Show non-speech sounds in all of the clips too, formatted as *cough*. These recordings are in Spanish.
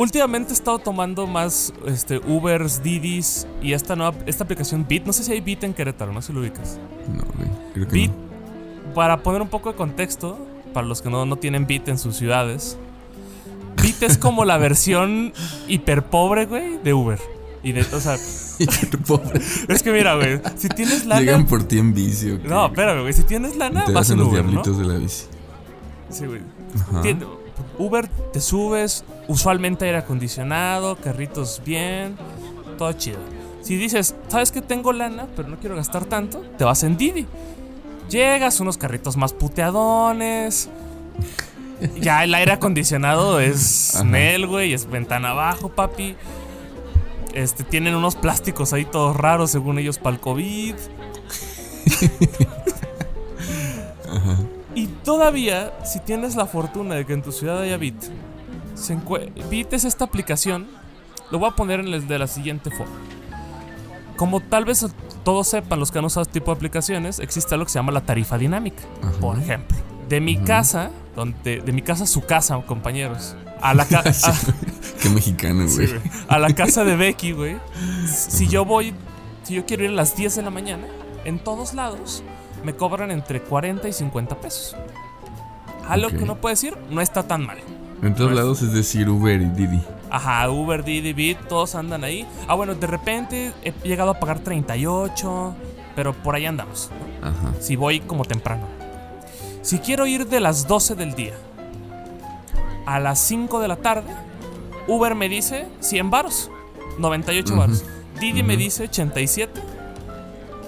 últimamente he estado tomando más este, Ubers, Didis y esta nueva esta aplicación Bit. No sé si hay Bit en Querétaro, no sé si lo ubicas. No, güey. Creo que Bit, no. para poner un poco de contexto, para los que no, no tienen Bit en sus ciudades, Bit es como la versión *laughs* hiper pobre, güey, de Uber. Y de, o sea, *laughs* Pobre. es que mira, güey, si tienes lana. Llegan por ti en vicio. güey. No, espérame, güey, si tienes lana, Te vas en los Uber, ¿no? diablitos de la bici. Sí, güey. Ajá. Tien- Uber te subes, usualmente aire acondicionado, carritos bien, todo chido. Si dices, ¿sabes que tengo lana, pero no quiero gastar tanto? Te vas en Didi. Llegas, unos carritos más puteadones. Ya el aire acondicionado es Ajá. Nel, güey, es ventana abajo, papi. Este, tienen unos plásticos ahí todos raros, según ellos, para el COVID. *laughs* Todavía, si tienes la fortuna de que en tu ciudad haya Bit, se Bit es esta aplicación. Lo voy a poner en el de la siguiente forma. Como tal vez todos sepan, los que han usado este tipo de aplicaciones, existe algo que se llama la tarifa dinámica. Ajá. Por ejemplo, de mi casa, donde, de mi casa a su casa, compañeros, a la, ca- *laughs* a- Qué mexicano, Sí, güey. güey. A la casa de Becky, güey. *laughs* Si yo voy, si yo quiero ir a las 10 de la mañana, en todos lados me cobran entre 40 y 50 pesos. Algo Ok. que uno puede decir, no está tan mal. en todos lados es decir Uber y Didi. Ajá, Uber, Didi, Bit, todos andan ahí. Ah, bueno, de repente he llegado a pagar 38, pero por ahí andamos. ¿no? Ajá. Si voy como temprano. Si quiero ir de las 12 del día a las 5 de la tarde, Uber me dice 100 baros, 98 Ujú. baros. Didi me Ujú. dice 87,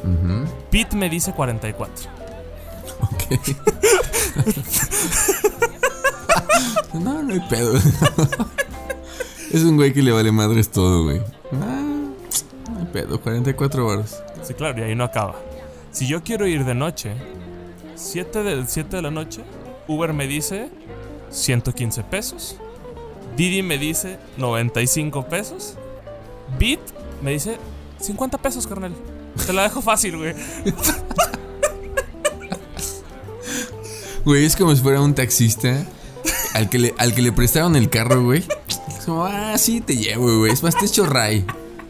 Ujú. Bit me dice 44. Ok. *laughs* no, no hay pedo. es un güey que le vale madres todo, güey. Ah, no hay pedo, 44 baros. Sí, claro, y ahí no acaba. Si yo quiero ir de noche, 7 de, 7 de la noche, Uber me dice 115 pesos. Didi me dice 95 pesos. Bit me dice 50 pesos, carnal. Te la dejo fácil, güey. Güey, es como si fuera un taxista al que le, al que le prestaron el carro, güey. Es como, ah, sí, te llevo, güey. Es más, te echo ray.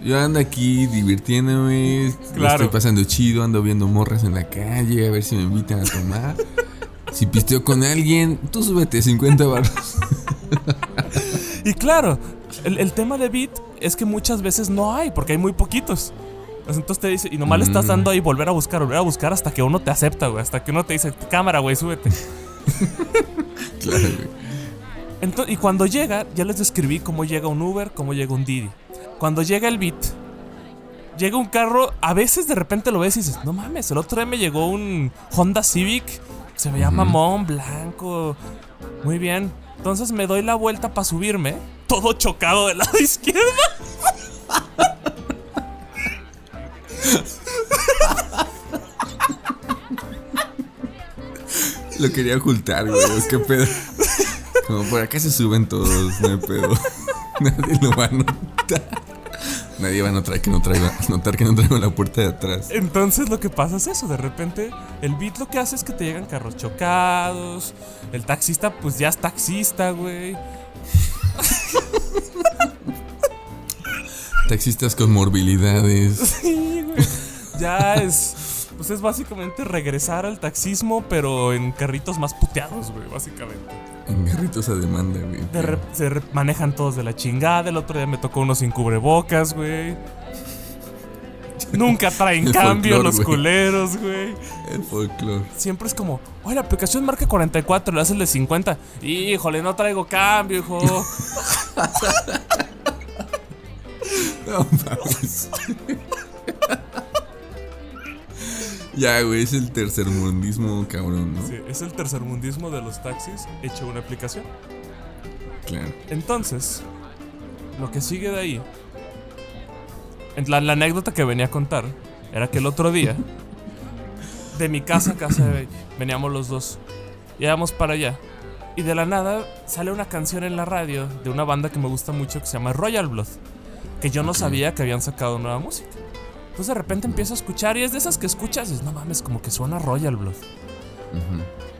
Yo ando aquí divirtiéndome. Claro. Estoy pasando chido, ando viendo morras en la calle, a ver si me invitan a tomar. Si pisteo con alguien, tú súbete 50 baros. Y claro, el, el tema de Bit es que muchas veces no hay, porque hay muy poquitos. Entonces te dice, y nomás le estás Mm. dando ahí volver a buscar, volver a buscar hasta que uno te acepta, güey. Hasta que uno te dice, cámara, güey, súbete. *laughs* Claro, güey. Ento- y cuando llega, ya les describí cómo llega un Uber, cómo llega un Didi. Cuando llega el Bit, llega un carro, a veces de repente lo ves y dices, no mames, el otro día me llegó un Honda Civic, se veía mamón, blanco, muy bien. Entonces me doy la vuelta para subirme, todo chocado del lado *laughs* izquierdo. Lo quería ocultar, güey. ¿Qué pedo? Como por acá se suben todos, no hay pedo. Nadie lo va a notar. Nadie va a notar que no traigo, notar que no traigo la puerta de atrás. Entonces lo que pasa es eso, de repente el Bit lo que hace es que te llegan carros chocados, el taxista pues ya es taxista, güey. Taxistas con morbilidades. Sí. Ya es. Pues es básicamente regresar al taxismo, pero en carritos más puteados, güey, básicamente. En garritos a demanda, güey. De re- se re- manejan todos de la chingada. El otro día me tocó uno sin cubrebocas, güey. Nunca traen *laughs* cambio folclor, los culeros, güey. El folclore. Siempre es como, oye, la aplicación marca 44, le haces el de 50. Híjole, no traigo cambio, hijo. *laughs* *laughs* No mames. Ya, güey, es el tercermundismo cabrón, ¿no? Sí, es el tercermundismo de los taxis hecho una aplicación. Claro. Entonces, lo que sigue de ahí. en La, la anécdota que venía a contar era que el otro día, de mi casa a casa de Becky, veníamos los dos. Íbamos para allá. Y de la nada sale una canción en la radio de una banda que me gusta mucho que se llama Royal Blood. Que yo no sabía que habían sacado nueva música. Entonces de repente empiezo a escuchar y es de esas que escuchas y dices, no mames, como que suena Royal Blood.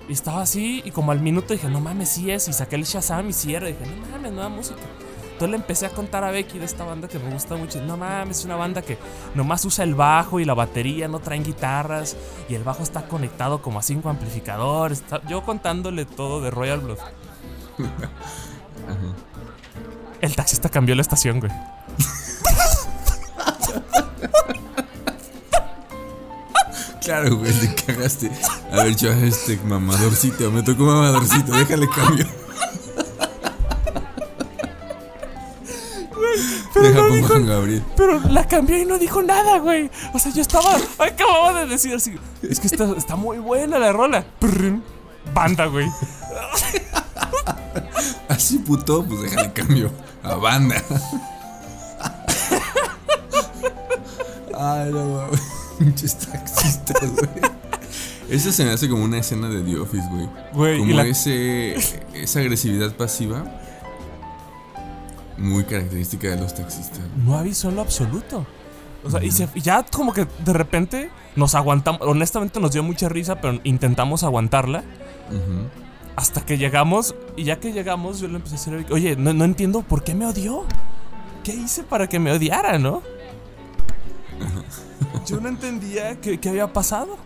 Y estaba así, y como al minuto dije, no mames, sí es. Y saqué el Shazam y sí era. Dije, no mames, nueva música. Entonces le empecé a contar a Becky de esta banda que me gusta mucho. No mames, es una banda que nomás usa el bajo y la batería, no traen guitarras. Y el bajo está conectado como a cinco amplificadores. Yo contándole todo de Royal Blood. *laughs* El taxista cambió la estación, güey. *laughs* *laughs* Claro, güey, te cagaste. A ver, yo este mamadorcito, me tocó mamadorcito, déjale cambio. Deja pongo a Juan Gabriel. Pero la cambió y no dijo nada, güey. O sea, yo estaba. Acababa de decir así. Es que está, está muy buena la rola. Banda, güey. Así puto, pues déjale cambio. A banda. Ay, no. *laughs* Pinches taxistas, güey. Eso se me hace como una escena de The Office, güey. Güey, Como la- ese, esa agresividad pasiva. Muy característica de los taxistas. No avisó en lo absoluto. O sea, y, se- ya como que de repente nos aguantamos. Honestamente nos dio mucha risa, pero intentamos aguantarla. Hasta que llegamos. Y ya que llegamos, yo le empecé a decir, oye, no, no entiendo por qué me odió. ¿Qué hice para que me odiara, no? Yo no entendía qué, había pasado.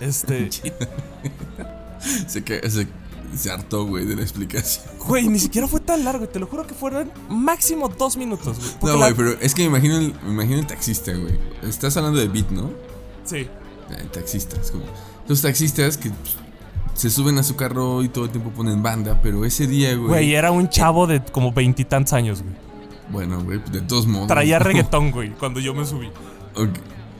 Este. *laughs* Se, ca- se, se hartó, güey, de la explicación. Güey, ni siquiera fue tan largo. Te lo juro que fueron máximo dos minutos, güey. No, la- güey, pero es que me imagino el, me imagino el taxista, güey. Estás hablando de beat, ¿no? Sí. Eh, taxistas, como. Los taxistas que pues, se suben a su carro y todo el tiempo ponen banda, pero ese día, güey. Güey, era un chavo de como veintitantos años, güey. Bueno, güey, de todos modos. Traía reggaetón, *laughs* güey, cuando yo me subí. Ok.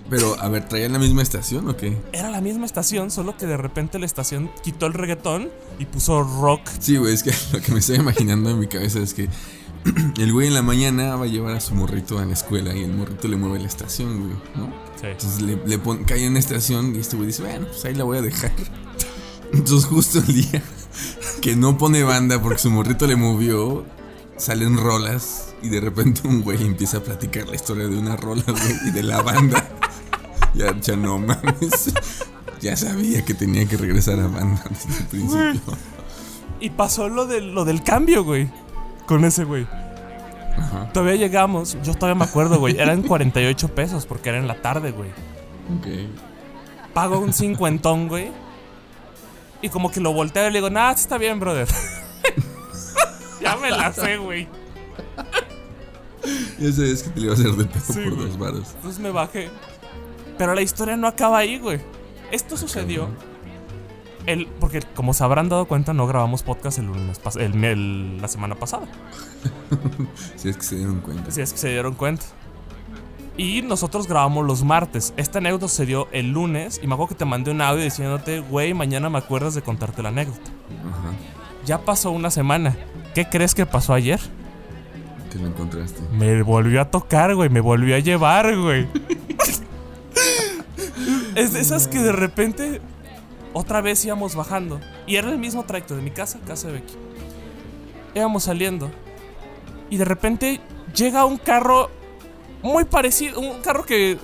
Pero, a ver, ¿traían la misma estación o qué? Era la misma estación, solo que de repente la estación quitó el reggaetón y puso rock. Sí, güey, es que *laughs* lo que me estoy imaginando en mi cabeza es que *clears throat* el güey en la mañana va a llevar a su morrito a la escuela y el morrito le mueve la estación, güey, ¿no? Sí. Entonces le, le pon- cae en la estación y este güey dice, bueno, pues ahí la voy a dejar. *laughs* Entonces justo el día que no pone banda porque su morrito le movió, salen rolas y de repente un güey empieza a platicar la historia de una rola, güey, y de la banda. *laughs* Ya, ya no mames. *laughs* Ya sabía que tenía que regresar a banda desde el principio. Y pasó lo del, lo del cambio, güey. Con ese güey. Ajá. Todavía llegamos, yo todavía me acuerdo, güey. Eran 48 pesos porque era en la tarde, güey. Ok. Pago un cincuentón, güey. Y como que lo volteo y le digo, nah, está bien, brother. Ya me la sé, güey. Ya sabes que te le iba a hacer de pedo Sí, por güey. dos varos. Entonces me bajé. Pero la historia no acaba ahí, güey. Esto sucedió. El, porque como se habrán dado cuenta, no grabamos podcast el lunes pas- el- el- la semana pasada. *laughs* Si es que se dieron cuenta. Si es que se dieron cuenta. Y nosotros grabamos los martes. Esta anécdota se dio el lunes. Y me acuerdo que te mandé un audio diciéndote, güey, mañana me acuerdas de contarte la anécdota. Ajá. Ya pasó una semana. ¿Qué crees que pasó ayer? Que lo encontraste. Me volvió a tocar, güey. Me volvió a llevar, güey. es de esas que de repente otra vez íbamos bajando. Y era el mismo trayecto de mi casa a casa de Becky. Íbamos saliendo. Y de repente llega un carro muy parecido. Un carro que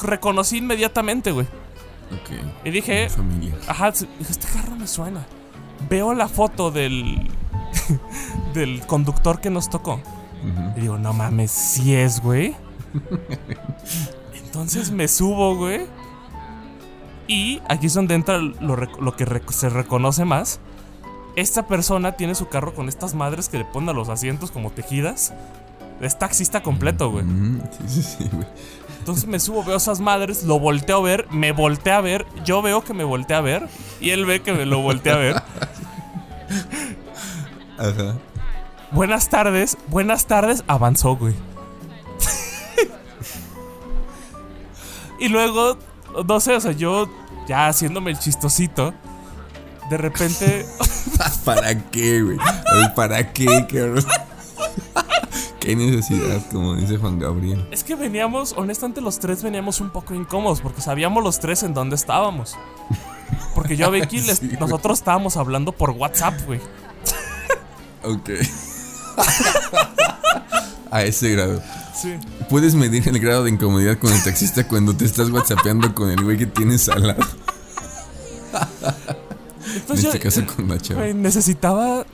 reconocí inmediatamente, güey. Ok. Y dije, Familia. Ajá, dije, este carro me suena. Veo la foto del. *laughs* del conductor que nos tocó. Y digo, no mames, sí es, güey. *laughs* Entonces me subo, güey. Y aquí es donde entra lo, que rec- se reconoce más. Esta persona tiene su carro con estas madres que le ponen a los asientos como tejidas. Es taxista completo, güey. Sí, sí, sí, güey. Entonces me subo, veo esas madres, lo volteo a ver, me voltea a ver, yo veo que me voltea a ver y él ve que me lo voltea a ver. *laughs* Ajá. Buenas tardes, buenas tardes, avanzó, güey. y luego, no sé, o sea, yo ya haciéndome el chistosito, de repente, *laughs* ¿Para qué, güey? ¿Para qué, cabrón? *laughs* ¿Qué necesidad, como dice Juan Gabriel? es que veníamos, honestamente los tres veníamos un poco incómodos porque sabíamos los tres en dónde estábamos. Porque yo a Becky, *laughs* Sí, nosotros estábamos hablando por WhatsApp, güey. Ok. *laughs* A ese grado. Sí. ¿Puedes medir el grado de incomodidad con el taxista cuando te estás whatsappeando con el güey que tienes al lado? *laughs* En Entonces este yo, caso con la chava. güey, necesitaba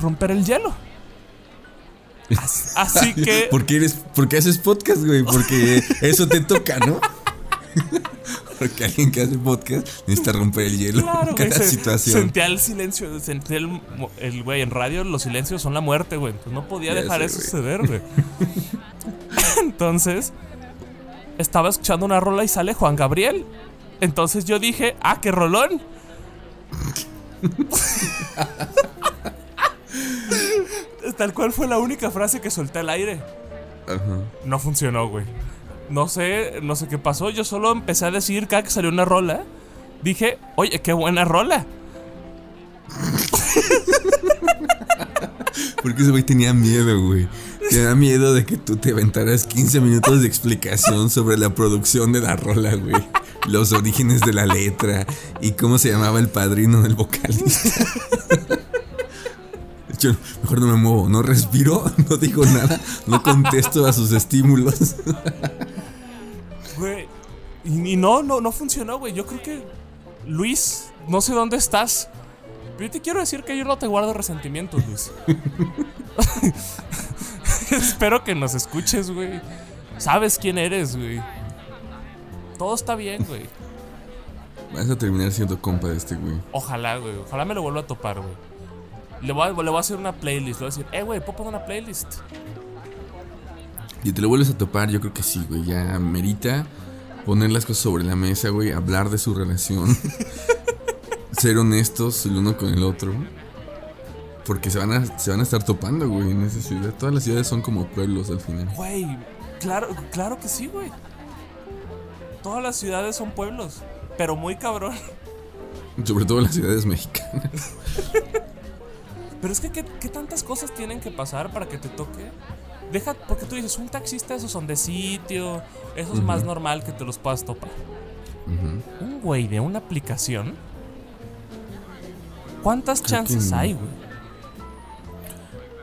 romper el hielo. As- *laughs* Así que. Porque eres, porque haces podcast, güey, porque eso te toca, ¿no? Porque alguien que hace podcast necesita romper el hielo Claro, en güey. cada se- situación. Sentía el silencio. Sentía el, güey. En radio los silencios son la muerte, güey. Entonces no podía Ya dejar sé, eso güey. suceder, güey. *laughs* Entonces. Estaba escuchando una rola y sale Juan Gabriel. Entonces yo dije, ah, qué rolón. *laughs* Tal cual fue la única frase que solté al aire. Ajá. No funcionó, güey. No sé, no sé qué pasó. Yo solo empecé a decir cada que salió una rola. Dije, oye, qué buena rola. *laughs* Porque ese güey tenía miedo, güey. Tenía miedo de que tú te aventaras 15 minutos de explicación sobre la producción de la rola, güey. Los orígenes de la letra y cómo se llamaba el padrino del vocalista. *laughs* Mejor no me muevo, no respiro, *laughs* no digo nada, no contesto a sus estímulos. Y, no, no, no funcionó, güey. Yo creo que. Luis, no sé dónde estás. Pero yo te quiero decir que yo no te guardo resentimientos, Luis. *laughs* Espero que nos escuches, güey. Sabes quién eres, güey. Todo está bien, güey. Vas a terminar siendo compa de este güey. Ojalá, güey. Ojalá me lo vuelva a topar, güey. Le voy, a, le voy a hacer una playlist. Le voy a decir, eh, güey, ¿puedo poner una playlist? Y te lo vuelves a topar, yo creo que sí, güey. Ya merita poner las cosas sobre la mesa, güey. Hablar de su relación. *laughs* ser honestos el uno con el otro. Porque se van a, se van a estar topando, güey, en esa ciudad. Todas las ciudades son como pueblos al final. Güey, claro, claro que sí, güey. Todas las ciudades son pueblos. Pero muy cabrón. Sobre todo las ciudades mexicanas. *laughs* Pero es que, ¿qué, qué tantas cosas tienen que pasar para que te toque? Deja, porque tú dices, un taxista, esos son de sitio. Eso es más normal que te los puedas topar. Un güey de una aplicación. ¿Cuántas Creo chances hay, güey?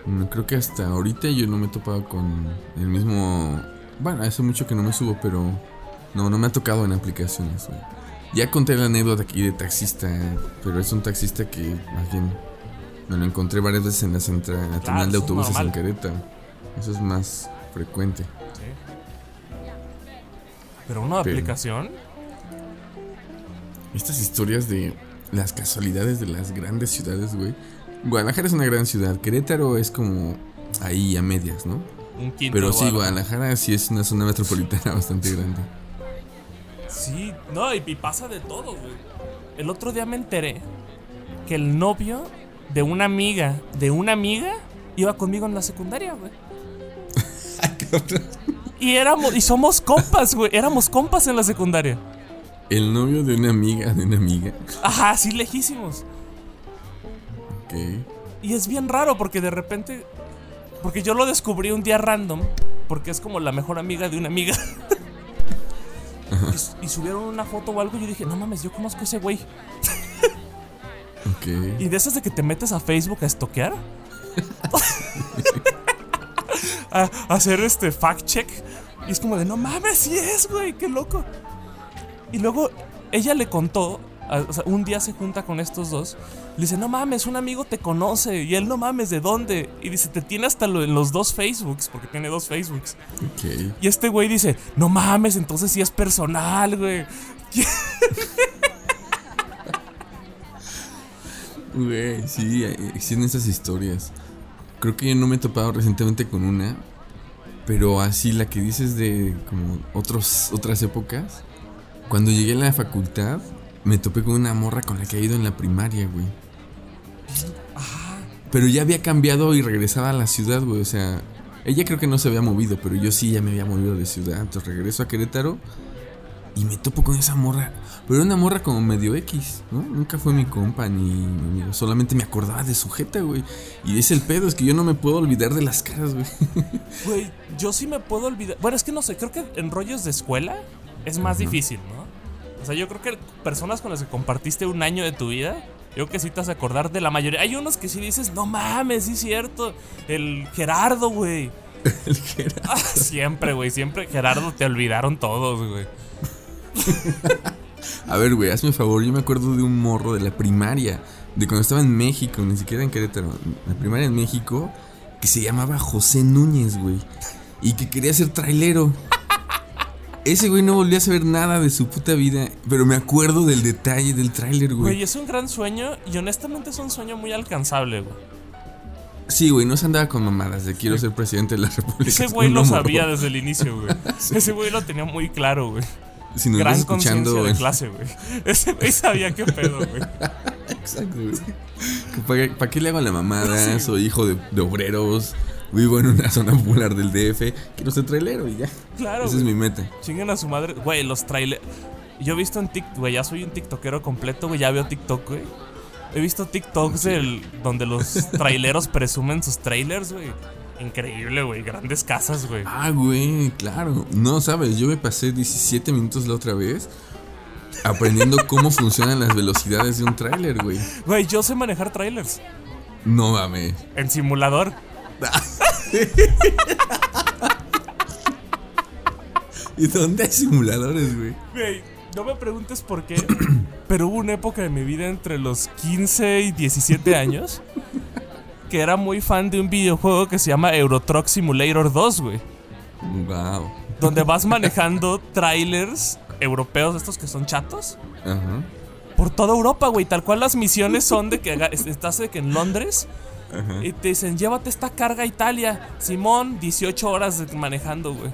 Mm, Creo que hasta ahorita yo no me he topado con el mismo. Bueno, hace mucho que no me subo, pero no, no me ha tocado en aplicaciones. güey. Ya conté la anécdota aquí de taxista, pero es un taxista que más bien me lo encontré varias veces en la, central, en la terminal de autobuses en. Querétaro. Eso es más frecuente. Pero una Pero- aplicación. Estas historias de las casualidades de las grandes ciudades, güey. Guadalajara es una gran ciudad. Querétaro es como ahí a medias, ¿no? Un quinto. Pero sí, Guadalajara. Guadalajara sí es una zona metropolitana *laughs* bastante grande. Sí, no, y, y pasa de todo, güey. El otro día me enteré que el novio de una amiga, de una amiga, iba conmigo en la secundaria, güey. Y éramos, y somos compas, güey. Éramos compas en la secundaria. El novio de una amiga, de una amiga. Ajá, sí, lejísimos. Ok. Y es bien raro porque de repente. Porque yo lo descubrí un día random. Porque es como la mejor amiga de una amiga. y, y subieron una foto o algo. Y yo dije, no mames, yo conozco a ese güey. Ok. Y de esas de que te metes a Facebook a estoquear. *laughs* a, a hacer este fact check. Y es como de, no mames, sí es, güey, qué loco. Y luego ella le contó, a- o sea, un día se junta con estos dos. Le dice, no mames, un amigo te conoce. Y él, no mames, ¿de dónde? Y dice, te tiene hasta lo- en los dos Facebooks, porque tiene dos Facebooks. Ok. Y este güey dice, no mames, entonces sí es personal, güey. *laughs* Güey, sí, existen esas historias. Creo que yo no me he topado recientemente con una. Pero así la que dices de como otros, otras épocas. Cuando llegué a la facultad, me topé con una morra con la que he ido en la primaria, güey. Pero ya había cambiado y regresaba a la ciudad, güey. O sea, ella creo que no se había movido, pero yo sí ya me había movido de ciudad. Entonces regreso a Querétaro y me topo con esa morra. Pero era una morra como medio X, ¿no? Nunca fue mi compa ni mi amigo. Solamente me acordaba de su jeta, güey. Y es el pedo, es que yo no me puedo olvidar de las caras, güey. *laughs* Güey, yo sí me puedo olvidar. Bueno, es que no sé, creo que en rollos de escuela es más difícil, ¿no? O sea, yo creo que personas con las que compartiste un año de tu vida, yo creo que sí te vas a acordar de la mayoría. Hay unos que sí dices, no mames, sí es cierto. El Gerardo, güey. *laughs* El Ah, *laughs* siempre, güey, siempre Gerardo te olvidaron todos, güey. A ver, güey, hazme un favor. Yo me acuerdo de un morro de la primaria. De cuando estaba en México, ni siquiera en Querétaro. La primaria en México. que se llamaba José Núñez, güey. Y que quería ser trailero. Ese güey no volvió a saber nada de su puta vida, pero me acuerdo del detalle del tráiler, güey. Güey, es un gran sueño y honestamente es un sueño muy alcanzable, güey. Sí, güey, no se andaba con mamadas de quiero ser presidente de la República. Ese *laughs* güey lo sabía desde el inicio, güey. *laughs* Ese güey lo tenía muy claro, güey. Si nos Gran escuchando, de en- clase, güey. Ese güey sabía qué pedo, güey. Exacto, güey. ¿Para qué le hago la mamada? Soy hijo de, de obreros. Vivo en una *laughs* zona popular del DF. Quiero ser trailero y ya. Claro, Esa es mi meta. Chinguen a su madre. Güey, los trailers. Yo he visto en TikTok, güey, ya soy un TikTokero completo, güey, ya veo TikTok, güey. He visto TikToks del, donde los traileros *laughs* presumen sus trailers, güey. Increíble, güey. Grandes casas, güey. Ah, güey, claro. No, sabes, yo me pasé 17 minutos la otra vez aprendiendo *laughs* cómo funcionan las velocidades de un tráiler, güey. Güey, yo sé manejar trailers. No mames. En simulador. *laughs* ¿Y dónde hay simuladores, güey? Güey, no me preguntes por qué, pero hubo una época de mi vida entre los 15 y 17 años que era muy fan de un videojuego que se llama Euro Truck Simulator 2, güey. Wow. Donde vas *laughs* manejando trailers europeos, estos que son chatos, Ajá. por toda Europa, güey. Tal cual las misiones son de que estás de que en Londres y te dicen, llévate esta carga a Italia. Simón, 18 horas manejando, güey.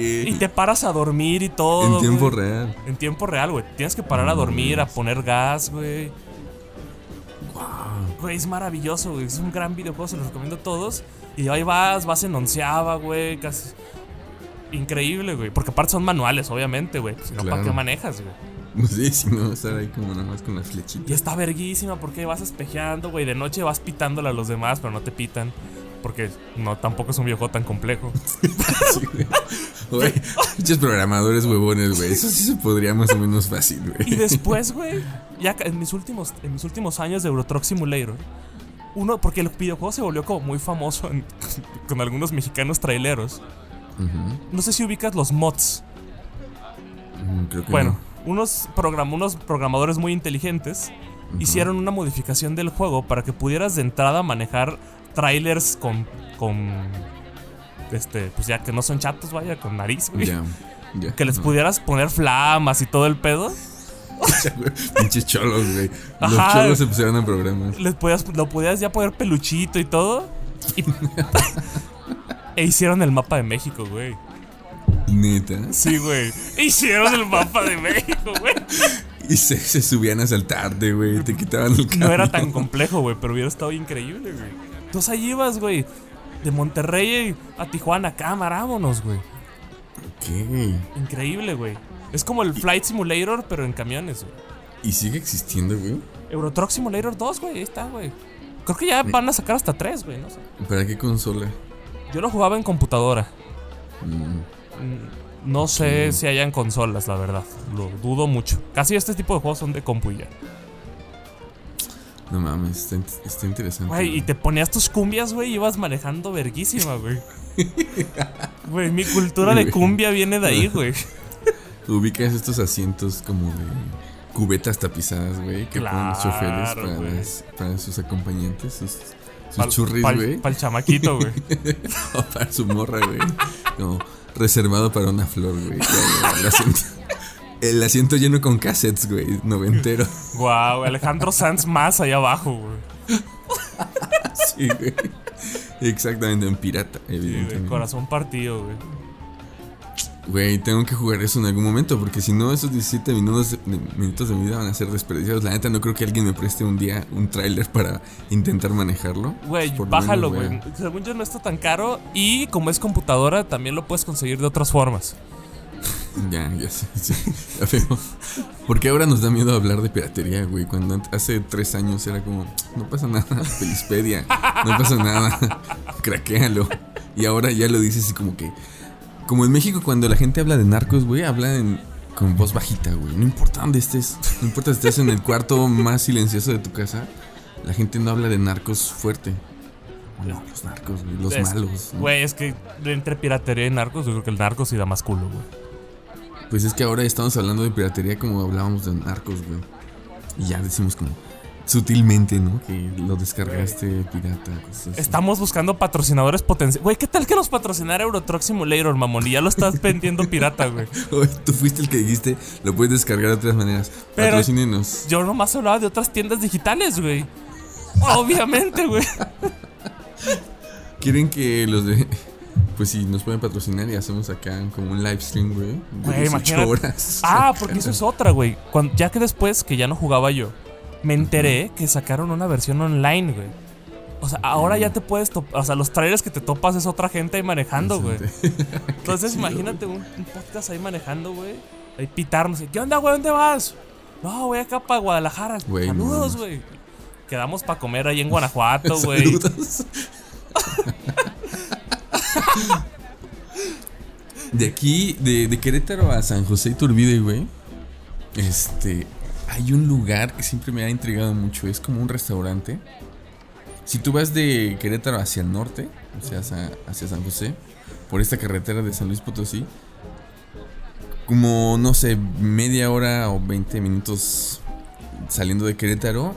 Y te paras a dormir y todo. en tiempo real. En tiempo real, güey. Tienes que parar a dormir, a poner gas, güey. Güey, es maravilloso, güey. Es un gran videojuego, se los recomiendo a todos. Y ahí vas, vas en onceava, güey. Casi. Increíble, güey. Porque aparte son manuales, obviamente, güey. Si no, ¿para Claro. qué manejas, güey? Sí, si no, estar ahí como nada más con las Y flechitas. está verguísima porque vas espejeando, güey. De noche vas pitándole a los demás, pero no te pitan. Porque no, tampoco es un videojuego tan complejo. *laughs* Sí, güey. Güey, muchos programadores huevones, güey. Eso sí se podría más o menos fácil, Y güey. después, güey, ya en mis últimos, en mis últimos años de Euro Truck Simulator, uno, porque el videojuego se volvió como muy famoso en- *laughs* con algunos mexicanos traileros. No sé si ubicas los mods. Mm, Creo que Bueno, unos, program- unos programadores muy inteligentes no. hicieron una modificación del juego para que pudieras de entrada manejar trailers con. con. Este, pues ya que no son chatos, vaya, con nariz, güey. Ya. Que les No. pudieras poner flamas y todo el pedo. *laughs* Pinches cholos, güey. Los Ajá. cholos se pusieron a programas. Les podías, lo podías ya poner peluchito y todo. Y- *laughs* e hicieron el mapa de México, güey. Neta. Sí, güey. Hicieron el mapa de México, güey. Y se, se subían a saltarte, güey. Te quitaban el No era tan complejo, güey, pero hubiera estado increíble, güey. Entonces ahí ibas, güey. De Monterrey a Tijuana, cámara, vámonos, güey. Ok. Increíble, güey. Es como el Flight Simulator, pero en camiones, güey. ¿Y sigue existiendo, güey? Euro Truck Simulator 2, güey, ahí está, güey. Creo que ya van a sacar hasta 3, güey, no sé. ¿Para qué consola? Yo lo jugaba en computadora. Mm, No sé si hayan consolas, la verdad. Lo dudo mucho. Casi este tipo de juegos son de compu ya. No mames, está, in- está interesante. Güey, y te ponías tus cumbias, güey, y ibas manejando verguísima, güey. *laughs* Güey, mi cultura de cumbia viene de ahí, güey. *laughs* Ubicas estos asientos como de cubetas tapizadas, güey, que ponen los choferes Claro, para, las- para sus acompañantes, sus, sus Pal- churris, güey. Pa'l chamaquito, güey. *laughs* O para su morra, güey. Como reservado para una flor, güey. El asiento, el asiento lleno con cassettes, güey, noventero. *laughs* Guau, Alejandro Sanz más allá abajo, güey. *laughs* Sí, güey. Exactamente, en pirata, Sí, de evidentemente. corazón partido, güey. Güey, tengo que jugar eso en algún momento, porque si no, esos 17 minutos de, minutos de mi vida van a ser desperdiciados. La neta, no creo que alguien me preste un día un tráiler para intentar manejarlo. Güey, lo bájalo, menos, güey. Según yo no está tan caro. Y como es computadora, también lo puedes conseguir de otras formas. Ya, ya sé, *laughs* sí, ya veo. Porque ahora nos da miedo hablar de piratería, güey. Cuando hace tres años era como, no pasa nada, *laughs* Felispedia, no pasa nada, *laughs* craquéalo. Y ahora ya lo dices así como que, como en México cuando la gente habla de narcos, güey, habla en, con voz bajita, güey. No importa dónde estés, no importa si estás en el cuarto más silencioso de tu casa, la gente no habla de narcos fuerte. No, los narcos, güey, los Es- malos. ¿no? Güey, es que entre piratería y narcos, yo creo que el narco sí da más culo, güey. Pues es que ahora estamos hablando de piratería como hablábamos de narcos, güey. Y ya decimos como, sutilmente, ¿no? Que lo descargaste pirata. cosas. Estamos buscando patrocinadores potenciales. Güey, ¿qué tal que nos patrocinara Euro Truck Simulator, mamón? Y ya lo estás vendiendo pirata, güey. *laughs* Tú fuiste el que dijiste, lo puedes descargar de otras maneras. Pero- Patrocínenos. Yo nomás hablaba de otras tiendas digitales, güey. Obviamente, güey. *laughs* ¿Quieren que los de. Pues si nos pueden patrocinar y hacemos acá como un live stream, güey. De Güey, 18 imagínate. horas. *laughs* Ah, porque eso es otra, güey. Cuando- Ya que después, que ya no jugaba yo, me enteré que sacaron una versión online, güey. O sea, ahora ya te puedes topar. O sea, los trailers que te topas es otra gente ahí manejando, güey. *laughs* Entonces, imagínate un, un podcast ahí manejando, güey. Ahí pitarnos. ¿Qué onda, güey? ¿Dónde vas? No, voy acá para Guadalajara. Güey, no Saludos, mames. güey. Quedamos para comer ahí en Guanajuato, *laughs* güey. Saludos. De aquí, de, Querétaro a San José Iturbide, güey. Este. Hay un lugar que siempre me ha intrigado mucho. Es como un restaurante. Si tú vas de Querétaro hacia el norte, o sea, hacia, hacia San José, por esta carretera de San Luis Potosí, como, no sé, media hora o 20 minutos saliendo de Querétaro,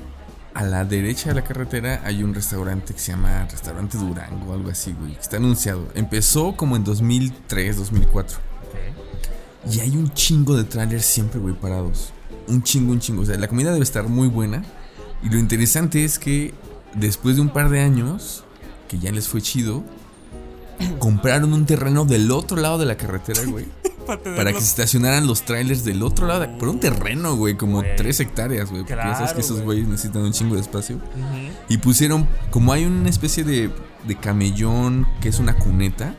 a la derecha de la carretera hay un restaurante que se llama Restaurante Durango algo así, güey. Que está anunciado. Empezó como en 2003, 2004. Y hay un chingo de trailers siempre, güey, parados. Un chingo, un chingo. O sea, la comida debe estar muy buena. Y lo interesante es que después de un par de años, que ya les fue chido, *coughs* compraron un terreno del otro lado de la carretera, güey. Para tener Para que se estacionaran los trailers del otro lado. de- Por un terreno, güey, como. 3 hectáreas, güey. Porque ya sabes Claro, que esos güey. güeyes necesitan un chingo de espacio. Y pusieron, como hay una especie de, de camellón que es una cuneta,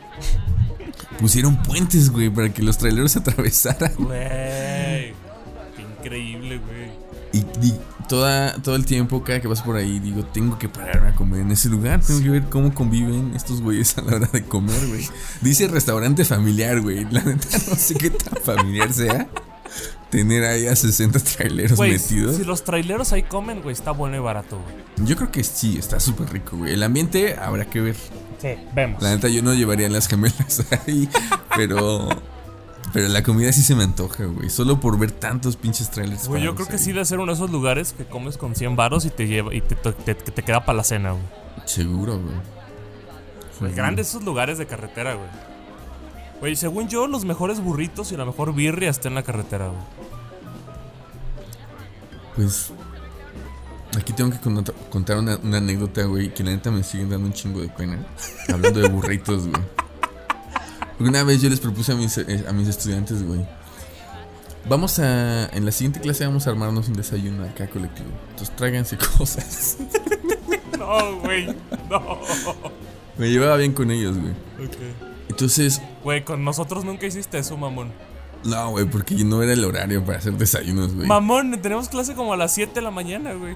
pusieron puentes, güey, para que los traileros se *laughs* atravesaran. Güey. Increíble, güey. Y, y toda, todo el tiempo, cada que vas por ahí, digo, tengo que pararme a comer en ese lugar. Tengo que ver cómo conviven estos güeyes a la hora de comer, güey. Dice restaurante familiar, güey. La neta, *laughs* no sé qué tan familiar sea tener ahí a 60 traileros metidos. si los traileros ahí comen, güey, está bueno y barato, güey. Yo creo que sí, está súper rico, güey. El ambiente habrá que ver. Sí, vemos. La neta, yo no llevaría las gemelas *laughs* ahí, pero. Pero la comida sí se me antoja, güey. Solo por ver tantos pinches trailers. Güey, yo creo que ahí. sí de ser uno de esos lugares que comes con 100 varos y te lleva y te, te, te- te queda para la cena, güey. Seguro, güey. Grandes esos lugares de carretera, güey. Güey, según yo, los mejores burritos y la mejor birria está en la carretera, güey. Pues. Aquí tengo que contar, una, una anécdota, güey, que la neta me sigue dando un chingo de pena. Hablando de burritos, güey. Una vez yo les propuse a mis, eh, a mis estudiantes, güey. Vamos a. En la siguiente clase vamos a armarnos un desayuno acá colectivo. Entonces tráiganse *laughs* cosas. No, güey. No. Me llevaba bien con ellos, güey. Ok. Entonces, Güey, con nosotros nunca hiciste eso, mamón. no, güey, porque no era el horario para hacer desayunos, güey. Mamón, tenemos clase como a las 7 de la mañana, güey.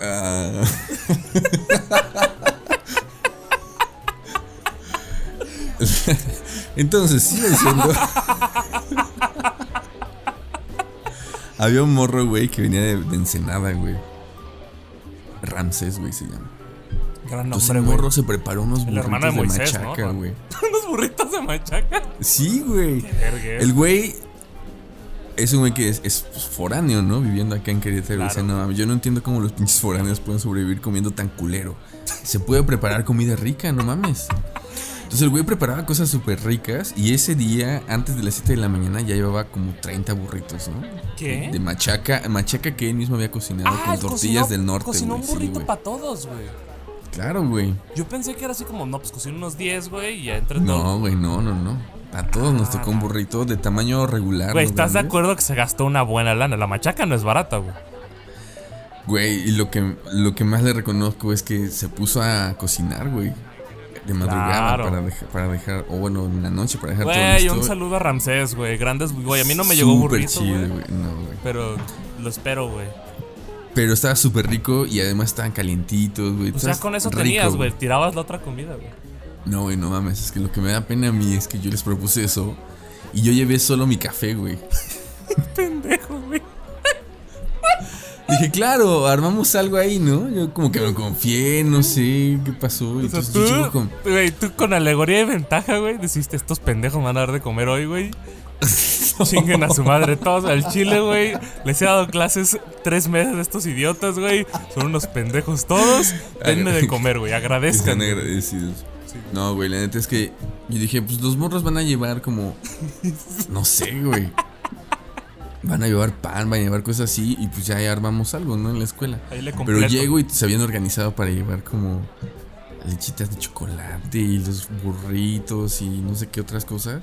Ah. *laughs* *laughs* Entonces, sigo diciendo. *laughs* Había un morro, güey, que venía de, de Ensenada, güey. Ramsés, güey, se llama. Gran Entonces nombre, el güey. morro se preparó unos El hermano burritos de de, Moisés, ¿no? machaca, güey. *laughs* Unos burritos de machaca. Sí, güey. Verguero. El güey es un güey que es, es foráneo, ¿no? Viviendo acá en Querétaro. Claro. Dice, no, mames, yo no entiendo cómo los pinches foráneos pueden sobrevivir comiendo tan culero. Se puede preparar comida rica, no mames. Entonces el güey preparaba cosas súper ricas y ese día, antes de las 7 de la mañana, ya llevaba como 30 burritos, ¿no? ¿Qué? De machaca, machaca que él mismo había cocinado Ah, con tortillas cocinó- del norte, Cocinó un burrito para todos, güey. Claro, güey. Yo pensé que era así como, no, pues cocino unos 10, güey, y ya entre todos. No, güey, no, no, no. A todos nos Ah, tocó un burrito de tamaño regular. Güey, ¿no, ¿estás de acuerdo que se gastó una buena lana? La machaca no es barata, güey. Güey, y lo que, lo que más le reconozco es que se puso a cocinar, güey. De madrugada Claro. para, dejar, para dejar, o bueno, en la noche para dejar todo Güey, listo. un saludo a Ramsés, güey. Grandes, güey. A mí no me llegó burrito, chido, güey. No. Pero lo espero, güey. Pero estaba súper rico y además estaban calientitos, güey. O sea, con eso rico, tenías, güey. Tirabas la otra comida, güey. No, güey, no mames. Es que lo que me da pena a mí es que yo les propuse eso y yo llevé solo mi café, güey. *laughs* Pendejo, güey. Dije, claro, armamos algo ahí, ¿no? Yo como que me confié, no sé qué pasó. O sea, Entonces yo tú, con- tú con alegoría de ventaja, güey, deciste, estos pendejos me van a dar de comer hoy, güey. *laughs* Chinguen a su madre todos al chile, güey. Les he dado clases tres meses de estos idiotas, güey. Son unos pendejos todos. Denme de comer, güey. Agradezcan. Están agradecidos. No, güey, la neta es que yo dije, pues los morros van a llevar como. No sé, güey. Van a llevar pan, van a llevar cosas así y pues ya armamos algo, ¿no? En la escuela. Ahí le Pero llego y se habían organizado para llevar como lechitas de chocolate y los burritos y no sé qué otras cosas.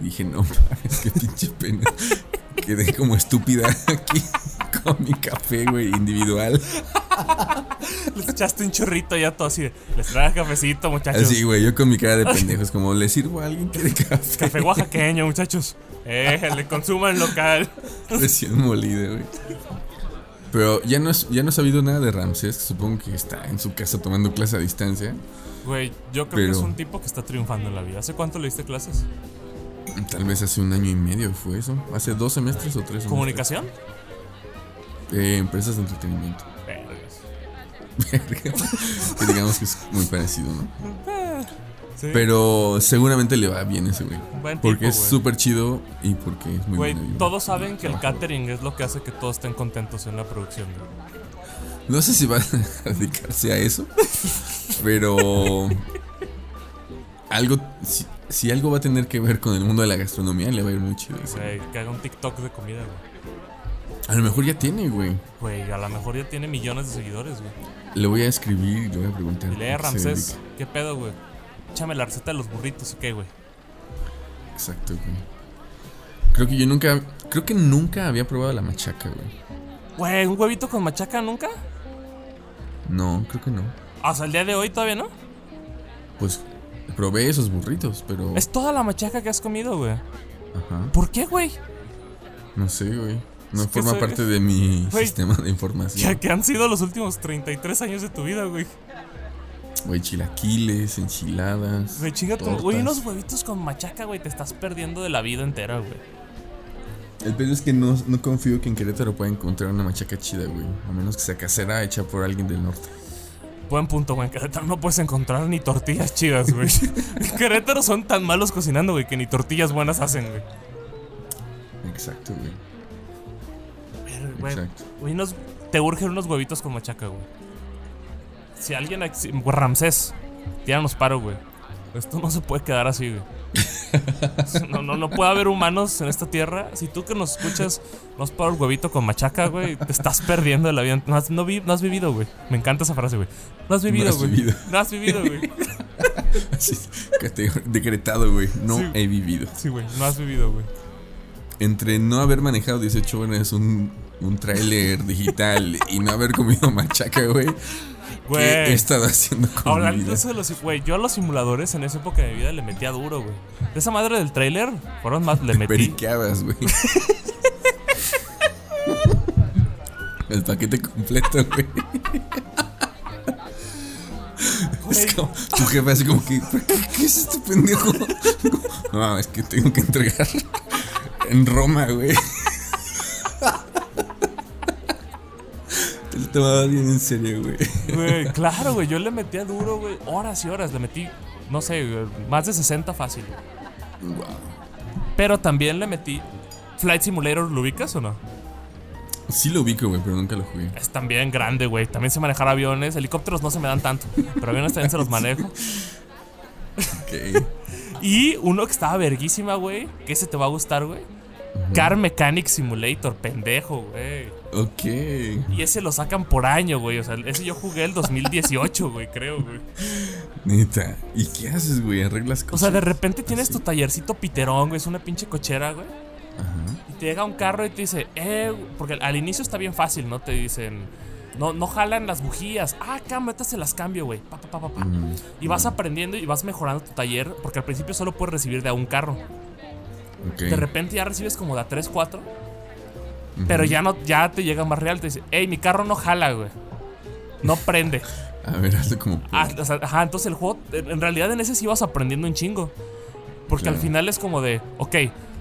Dije, no mames, qué pinche pena. Quedé como estúpida aquí con mi café, güey, individual. Les echaste un chorrito ya todo así de. Les trae cafecito, muchachos. Así, güey, yo con mi cara de pendejos, como, ¿le sirvo a alguien que quiere café? Café oaxaqueño, muchachos. Eh, le consuman local. Recién molido, güey. Pero ya no, es, ya no he sabido nada de Ramsés, que supongo que está en su casa tomando clase a distancia. Güey, yo creo que es un tipo que está triunfando en la vida. ¿Hace cuánto le diste clases? Tal vez hace un año y medio fue eso. Hace dos semestres o tres semestres. ¿Comunicación? Eh, empresas de entretenimiento. *laughs* Vergas. que digamos que es muy parecido, ¿no? Sí. Pero seguramente le va bien ese güey. Buen Porque tipo, es súper chido y porque es muy Güey, bueno. todos saben que el catering es lo que hace que todos estén contentos en la producción. güey. No sé si va a dedicarse a eso, pero *laughs* algo, si, algo va a tener que ver con el mundo de la gastronomía, le va a ir muy chido. Güey, que haga un TikTok de comida, güey. A lo mejor ya tiene, güey. Güey, a lo mejor ya tiene millones de seguidores, güey. Le voy a escribir y le voy a preguntar. A se Ramsés. ¿qué pedo, güey? Échame la receta de los burritos, ¿o qué, güey? Exacto, güey. Creo que yo nunca, creo que nunca había probado la machaca, güey. Güey, ¿un huevito con machaca nunca? No, creo que no. Hasta el día de hoy todavía no. Pues probé esos burritos, pero. Es toda la machaca que has comido, güey. Ajá. ¿Por qué, güey? No sé, güey. No Es que forma soy- parte de mi *laughs* sistema de ¿Qué, información. qué han sido los últimos 33 años de tu vida, güey? Güey, chilaquiles, enchiladas. Güey, chinga. Güey, unos huevitos con machaca, güey. Te estás perdiendo de la vida entera, güey. El pedo es que no, no confío que en Querétaro pueda encontrar una machaca chida, güey. A menos que sea casera hecha por alguien del norte. Buen punto, güey. En Querétaro no puedes encontrar ni tortillas chidas, güey. *laughs* en Querétaro son tan malos cocinando, güey, que ni tortillas buenas hacen, güey. Exacto, güey. Pero, Güey, Exacto. güey, unos- te urgen unos huevitos con machaca, güey. Si alguien, Ramsés, tíranos paro, güey. Esto no se puede quedar así, güey. *laughs* *laughs* No, no, no puede haber humanos en esta tierra. Si tú que nos escuchas no has parado el huevito con machaca, güey, te estás perdiendo de la vida. No has, no vi- no has vivido, güey. Me encanta esa frase, güey. No has vivido, güey. No has vivido, güey. *laughs* Decretado, güey. No Sí. he vivido. Sí, güey. No has vivido, güey. Entre no haber manejado 18 horas un, un tráiler digital y no haber comido machaca, güey. ¿Qué Güey. estado haciendo con mi Hablando vida? eso de los. Güey, yo a los simuladores en esa época de mi vida le metía duro, güey. De esa madre del trailer, fueron más. Le metí. Periqueabas, güey. *laughs* El paquete completo, güey. Güey, Es como, tu jefe así como que, ¿qué, qué es este pendejo? *laughs* No, es que tengo que entregar en Roma, güey. Te lo tomaba bien en serio, güey. Güey, *laughs* claro, güey. Yo le metía duro, güey. Horas y horas. Le metí, no sé, güey, más de 60 fácil. Wow. Pero también le metí. Flight Simulator, ¿lo ubicas o no? Sí lo ubico, güey, pero nunca lo jugué. Es también grande, güey. También sé manejar aviones. Helicópteros no se me dan tanto. Pero aviones también se los *laughs* manejo. Ok. *laughs* Y uno que estaba verguísima, güey. Que ese te va a gustar, güey. Car Mechanic Simulator, pendejo, güey. Ok. Y ese lo sacan por año, güey. O sea, ese yo jugué el 2018, güey, creo, güey. Neta. ¿Y qué haces, güey? ¿Arreglas O cosas? sea, de repente tienes tu tallercito piterón, güey. Es una pinche cochera, güey. Ajá. Y te llega un carro y te dice, eh, porque al inicio está bien fácil, ¿no? Te dicen, no, no jalan las bujías. Ah, cambio, ahorita se las cambio, güey. Pa, pa, pa, pa, pa. Mm, Y vas aprendiendo y vas mejorando tu taller, porque al principio solo puedes recibir de a un carro. Ok. De repente ya recibes como de a 3, 4. Pero ya no, ya te llega más real. Te dice, hey, mi carro no jala, güey. No prende. *laughs* A ver, hazlo como. Ah, o sea, ajá, entonces el juego, en realidad en ese sí vas aprendiendo un chingo. Porque al final es como de, ok,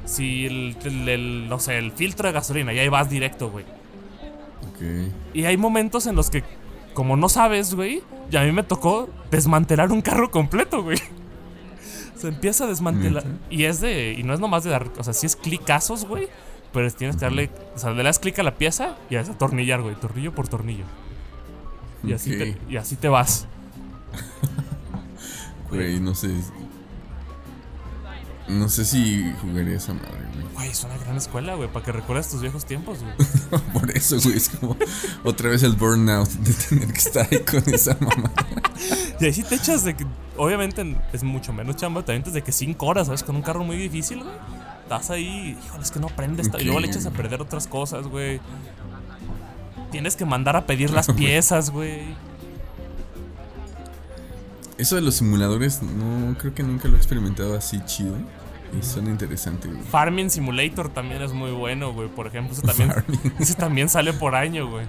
si el, el- el, no sé, el filtro de gasolina, y ahí vas directo, güey. Ok. Y hay momentos en los que, como no sabes, güey, y a mí me tocó desmantelar un carro completo, güey. *laughs* Se empieza a desmantelar. Y es de. Y no es nomás de dar. O sea, sí es clicazos, güey. Pero tienes que darle. O sea, le das clic a la pieza y a atornillar, güey. Tornillo por tornillo. Y así, te, y así te vas. Güey, no sé. No sé si jugaría esa madre, güey. Güey, es una gran escuela, güey. Para que recuerdes tus viejos tiempos, güey. *laughs* Por eso, güey, es como otra vez el burnout de tener que estar ahí con esa mamá. Y ahí sí te echas de que. Obviamente es mucho menos chamba. Te avientas de que 5 horas, ¿sabes? Con un carro muy difícil, güey. Estás ahí. Híjole, es que no aprendes. Y luego le echas a perder otras cosas, güey. Tienes que mandar a pedir las *laughs* piezas, güey. Eso de los simuladores, no creo que nunca lo he experimentado así chido. Y suena interesante, güey. Farming Simulator también es muy bueno, güey. Por ejemplo, ese también, Farming. ese también sale por año, güey.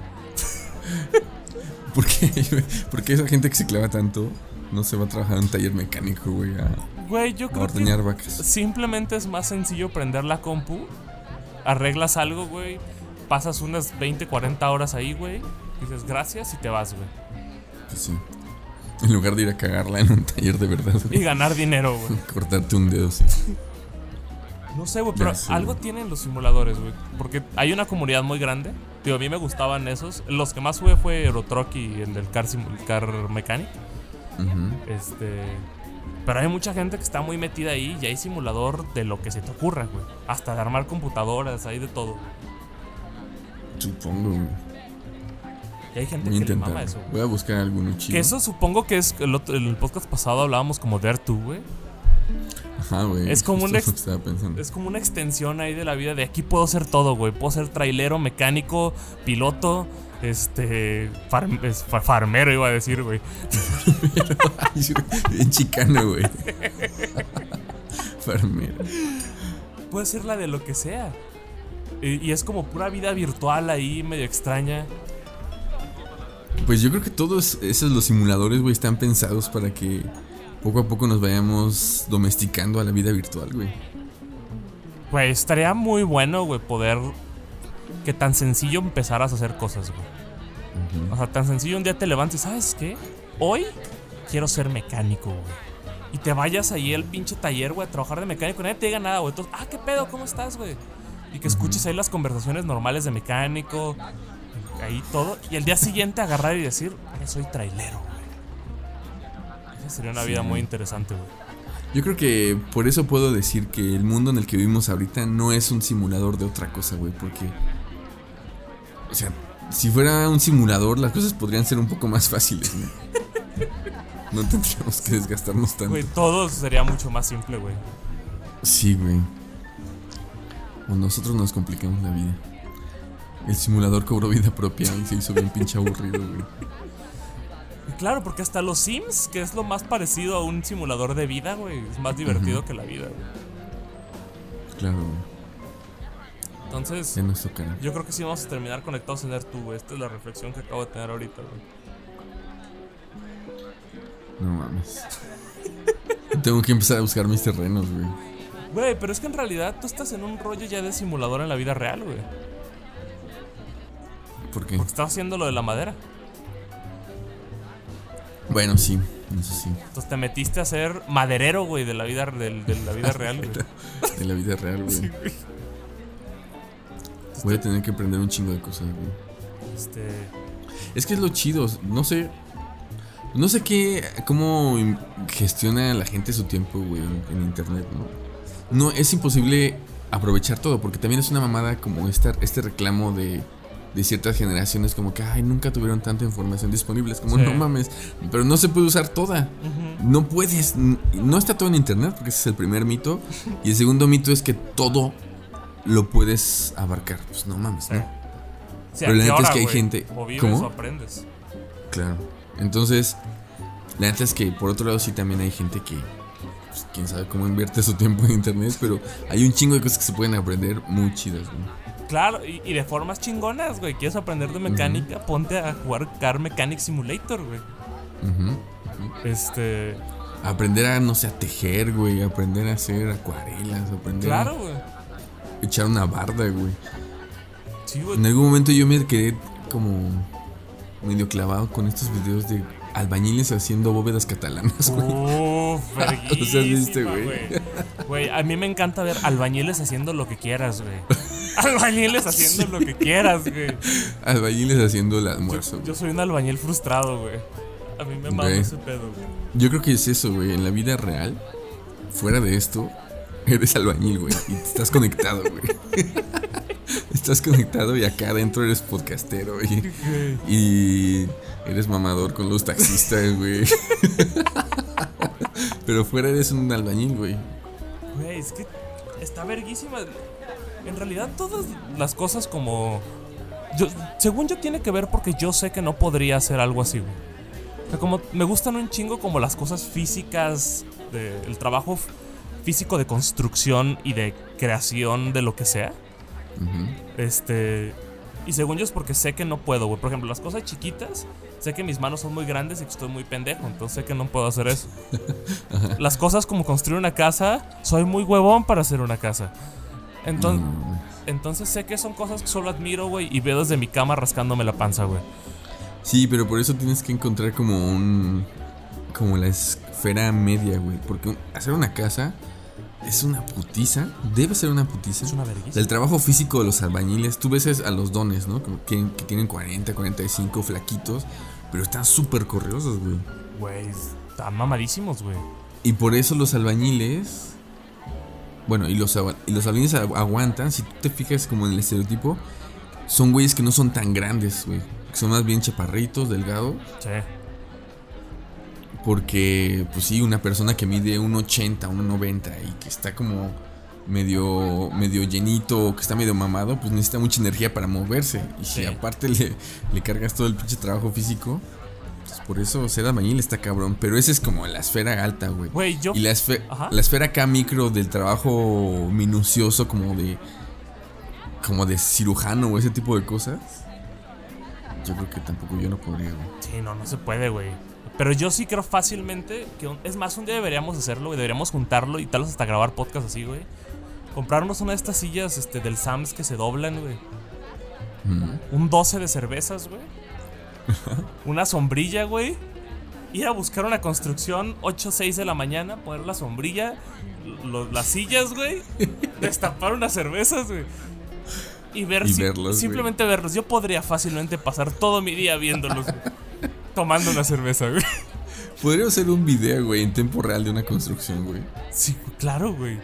*laughs* ¿Por qué? *laughs* Porque esa gente que se clava tanto no se va a trabajar en un taller mecánico, güey, a, Güey, yo creo que vacas. simplemente es más sencillo prender la compu. Arreglas algo, güey. Pasas unas 20, 40 horas ahí, güey. Dices gracias y te vas, güey. Pues sí. En lugar de ir a cagarla en un taller de verdad, Y ganar dinero, güey. *laughs* Cortarte un dedo, sí. No sé, güey, pero sé, algo güey. tienen los simuladores, güey. Porque hay una comunidad muy grande. Digo, a mí me gustaban esos. Los que más jugué fue Eurotruck y el del Car, Sim- car Mechanic. Este. Pero hay mucha gente que está muy metida ahí y hay simulador de lo que se te ocurra, güey. Hasta de armar computadoras, hay de todo. Supongo, güey. Y hay gente Voy que le mama eso, güey. Voy a buscar alguno chido. Que eso supongo que es. El, otro- el podcast pasado hablábamos como Dare 2, güey. Ajá, güey. es como justo un eso ex- que estaba pensando. Es como una extensión ahí de la vida de aquí puedo ser todo, güey. Puedo ser trailero, mecánico, piloto, este. farm- es- fa- farmero, iba a decir, güey. *laughs* Bien chicano, güey. Farmero. Puede ser la de lo que sea. Y, y es como pura vida virtual ahí, medio extraña. Pues yo creo que todos esos los simuladores, güey, están pensados para que poco a poco nos vayamos domesticando a la vida virtual, güey. Güey, estaría muy bueno, güey, poder. Que tan sencillo empezaras a hacer cosas, güey. O sea, tan sencillo un día te levantes, ¿sabes qué? Hoy quiero ser mecánico, güey. Y te vayas ahí al pinche taller, güey, a trabajar de mecánico. Nadie te diga nada, güey. Entonces, ah, ¿qué pedo? ¿Cómo estás, güey? Y que escuches ahí las conversaciones normales de mecánico. Ahí todo. Y el día siguiente agarrar y decir, "Ah, soy trailero, güey. Esa sería una vida muy interesante, güey. Yo creo que por eso puedo decir que el mundo en el que vivimos ahorita no es un simulador de otra cosa, güey, porque... O sea, si fuera un simulador las cosas podrían ser un poco más fáciles, ¿no? No tendríamos que desgastarnos tanto. Güey, todo sería mucho más simple, güey. Sí, güey. O nosotros nos complicamos la vida. El simulador cobró vida propia y se hizo bien pinche aburrido, güey. Claro, porque hasta los Sims, que es lo más parecido a un simulador de vida, güey, es más divertido que la vida, güey. Claro, güey. Entonces, yo creo que sí vamos a terminar conectados en tú, güey. Esta es la reflexión que acabo de tener ahorita, güey. No mames. *laughs* Tengo que empezar a buscar mis terrenos, güey. Güey, pero es que en realidad tú estás en un rollo ya de simulador en la vida real, güey. ¿Por qué? Porque estás haciendo lo de la madera. Bueno, sí, eso sí. Entonces te metiste a ser maderero, güey, de la vida, del- de, la vida real, güey. *laughs* De la vida real, güey. Sí, güey. Voy a tener que aprender un chingo de cosas, güey. Este. Es que es lo chido, no sé. No sé qué. cómo gestiona la gente su tiempo, güey, en, en internet, ¿no? No, es imposible aprovechar todo, porque también es una mamada como esta, este reclamo de, de ciertas generaciones, como que, ay, nunca tuvieron tanta información disponible. Es como, Sí. no mames, pero no se puede usar toda. No puedes, no está todo en internet, porque ese es el primer mito. Y el segundo mito es que todo lo puedes abarcar. Pues no mames, ¿no? Sí, Pero ¿a la neta es que hay gente- O vives ¿Cómo? o aprendes. Claro. Entonces, la neta es que por otro lado sí también hay gente que, pues, quién sabe cómo invierte su tiempo en internet, pero hay un chingo de cosas que se pueden aprender muy chidas, güey. Claro, y, y de formas chingonas, güey. ¿Quieres aprender de mecánica? Ponte a jugar Car Mechanic Simulator, güey. Ujú. Este. Aprender a, no sé, a tejer, güey, aprender a hacer acuarelas, aprender Claro, güey. Echar una barda, güey. Sí, güey. En algún momento yo me quedé como medio clavado con estos videos de albañiles haciendo bóvedas catalanas, güey. Uf, *laughs* ¿Los has visto, verguísima, güey? güey. A mí me encanta ver albañiles haciendo lo que quieras, güey. *laughs* Albañiles haciendo lo que quieras, güey. Albañiles haciendo el almuerzo, güey. Yo soy un albañil frustrado, güey. A mí me Güey. ese pedo, güey. Yo creo que es eso, güey. En la vida real, fuera de esto, eres albañil, güey. Y estás conectado, güey. *laughs* estás conectado y acá adentro eres podcastero, güey. Y eres mamador con los taxistas, güey. *laughs* Pero fuera eres un albañil, güey. Güey, es que está verguísima. En realidad, todas las cosas como. Yo, según yo, tiene que ver porque yo sé que no podría hacer algo así, güey. O sea, como me gustan un chingo como las cosas físicas, de, el trabajo físico de construcción y de creación de lo que sea. Este. Y según yo es porque sé que no puedo, güey. Por ejemplo, las cosas chiquitas, sé que mis manos son muy grandes y que estoy muy pendejo, entonces sé que no puedo hacer eso. *laughs* Las cosas como construir una casa, soy muy huevón para hacer una casa. Entonces, entonces sé que son cosas que solo admiro, güey, y veo desde mi cama rascándome la panza, güey. Sí, pero por eso tienes que encontrar como un. como la esfera media, güey. Porque hacer una casa es una putiza. Debe ser una putiza. Es una vergüenza. Del trabajo físico de los albañiles, tú ves es a los dones, ¿no? Que, que tienen 40, 45 flaquitos, pero están súper corriosos, güey. Güey, están mamadísimos, güey. Y por eso los albañiles. Bueno, y los, y los albañiles agu- aguantan, si tú te fijas como en el estereotipo, son güeyes que no son tan grandes, güey. Que son más bien chaparritos, delgados. Sí. Porque, pues sí, una persona que mide 1,80, 1,90 y que está como medio, medio llenito, que está medio mamado, pues necesita mucha energía para moverse. Y si aparte le, le cargas todo el pinche trabajo físico, pues por eso ser albañil está cabrón. Pero esa es como la esfera alta, güey. Güey, yo. Y la, esfe- Ajá. la esfera acá micro del trabajo minucioso, como de. como de cirujano o ese tipo de cosas. Yo creo que tampoco yo no podría, güey. Sí, no, no se puede, güey. Pero yo sí creo fácilmente que. un- es más, un día deberíamos hacerlo, güey. Deberíamos juntarlo y tal vez hasta grabar podcast así, güey. Comprarnos una de estas sillas este, del Sams que se doblan, güey. Un 12 de cervezas, güey. *laughs* Una sombrilla, güey. Ir a buscar una construcción 8 o 6 de la mañana, poner la sombrilla, lo- las sillas, güey. *laughs* Destapar unas cervezas, güey. Y ver Y si- verlos, güey. simplemente verlos. Yo podría fácilmente pasar todo mi día viéndolos, güey. Tomando una cerveza, güey. Podría hacer un video, güey, en tiempo real de una construcción, güey. Sí, claro, güey.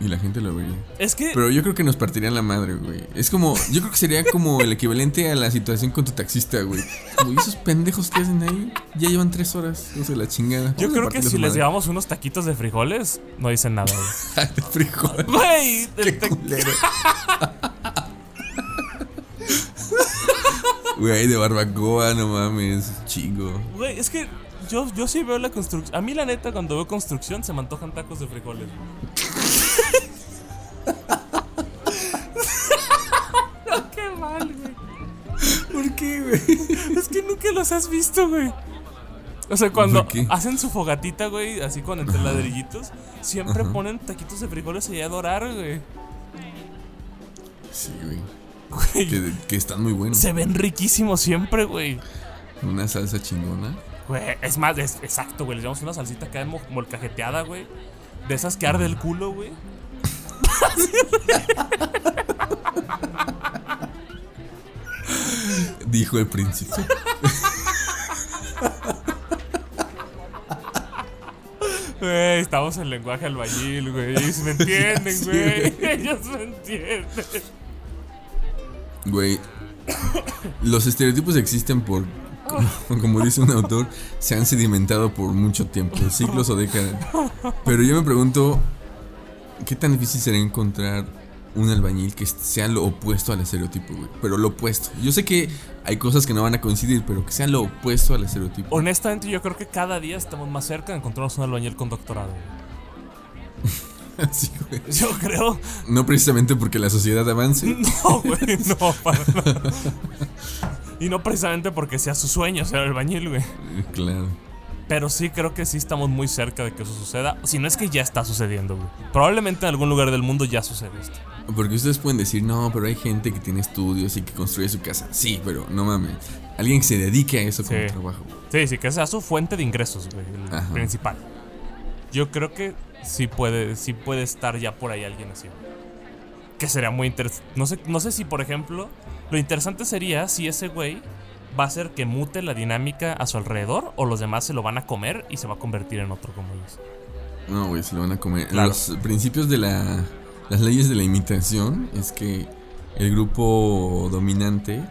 Y la gente lo vería. Es que. Pero yo creo que nos partirían la madre, güey. Es como, yo creo que sería como el equivalente a la situación con tu taxista, güey. Como, ¿y esos pendejos que hacen ahí? Ya llevan tres horas. No sé, la chingada. yo creo que si les madre. llevamos unos taquitos de frijoles, no dicen nada, güey. *laughs* De frijol. Güey, Qué culero. *laughs* Güey, de barbacoa, no mames. Chingo. Güey, es que yo, yo sí veo la construcción. A mí, la neta, cuando veo construcción, se me antojan tacos de frijoles. *laughs* No, Qué mal, güey. ¿Por qué, güey? Es que nunca los has visto, güey. O sea, cuando hacen su fogatita, güey, así con entre ladrillitos, siempre ponen taquitos de frijoles allá a dorar, güey. Sí, güey. Güey, Que, que están muy buenos. Se ven riquísimos siempre, güey. Una salsa chingona. Güey, es más, es, exacto, güey. Le llevamos una salsita acá mo- molcajeteada, güey. De esas que arde el culo, güey. Dijo el príncipe. Güey, estamos en lenguaje albañil, güey. Ellos me entienden, *laughs* güey. Ellos *laughs* me entienden. Güey, los estereotipos existen por, como, dice un autor, se han sedimentado por mucho tiempo, siglos o décadas. Pero yo me pregunto, ¿qué tan difícil sería encontrar un albañil que sea lo opuesto al estereotipo, güey? Pero lo opuesto. Yo sé que hay cosas que no van a coincidir, pero que sea lo opuesto al estereotipo. Honestamente, yo creo que cada día estamos más cerca de encontrarnos un albañil con doctorado. *laughs* Sí, güey. Yo creo. No precisamente porque la sociedad avance. *laughs* No, güey, no, *laughs* para nada. Y no precisamente porque sea su sueño ser albañil, güey. Claro. Pero sí creo que sí estamos muy cerca de que eso suceda. Si no es que ya está sucediendo, güey. Probablemente en algún lugar del mundo ya sucede esto. Porque ustedes pueden decir, no, pero hay gente que tiene estudios y que construye su casa. Sí, pero no mames. Alguien que se dedique a eso como Sí. trabajo. Sí, sí, que sea su fuente de ingresos, güey, el Ajá. principal. Yo creo que sí puede, sí puede estar ya por ahí alguien así. Que sería muy interesante. No sé, no sé si, por ejemplo, lo interesante sería si ese güey va a hacer que mute la dinámica a su alrededor o los demás se lo van a comer y se va a convertir en otro como ellos. No, güey, se lo van a comer. Claro. Los principios de la. Las leyes de la imitación es que el grupo dominante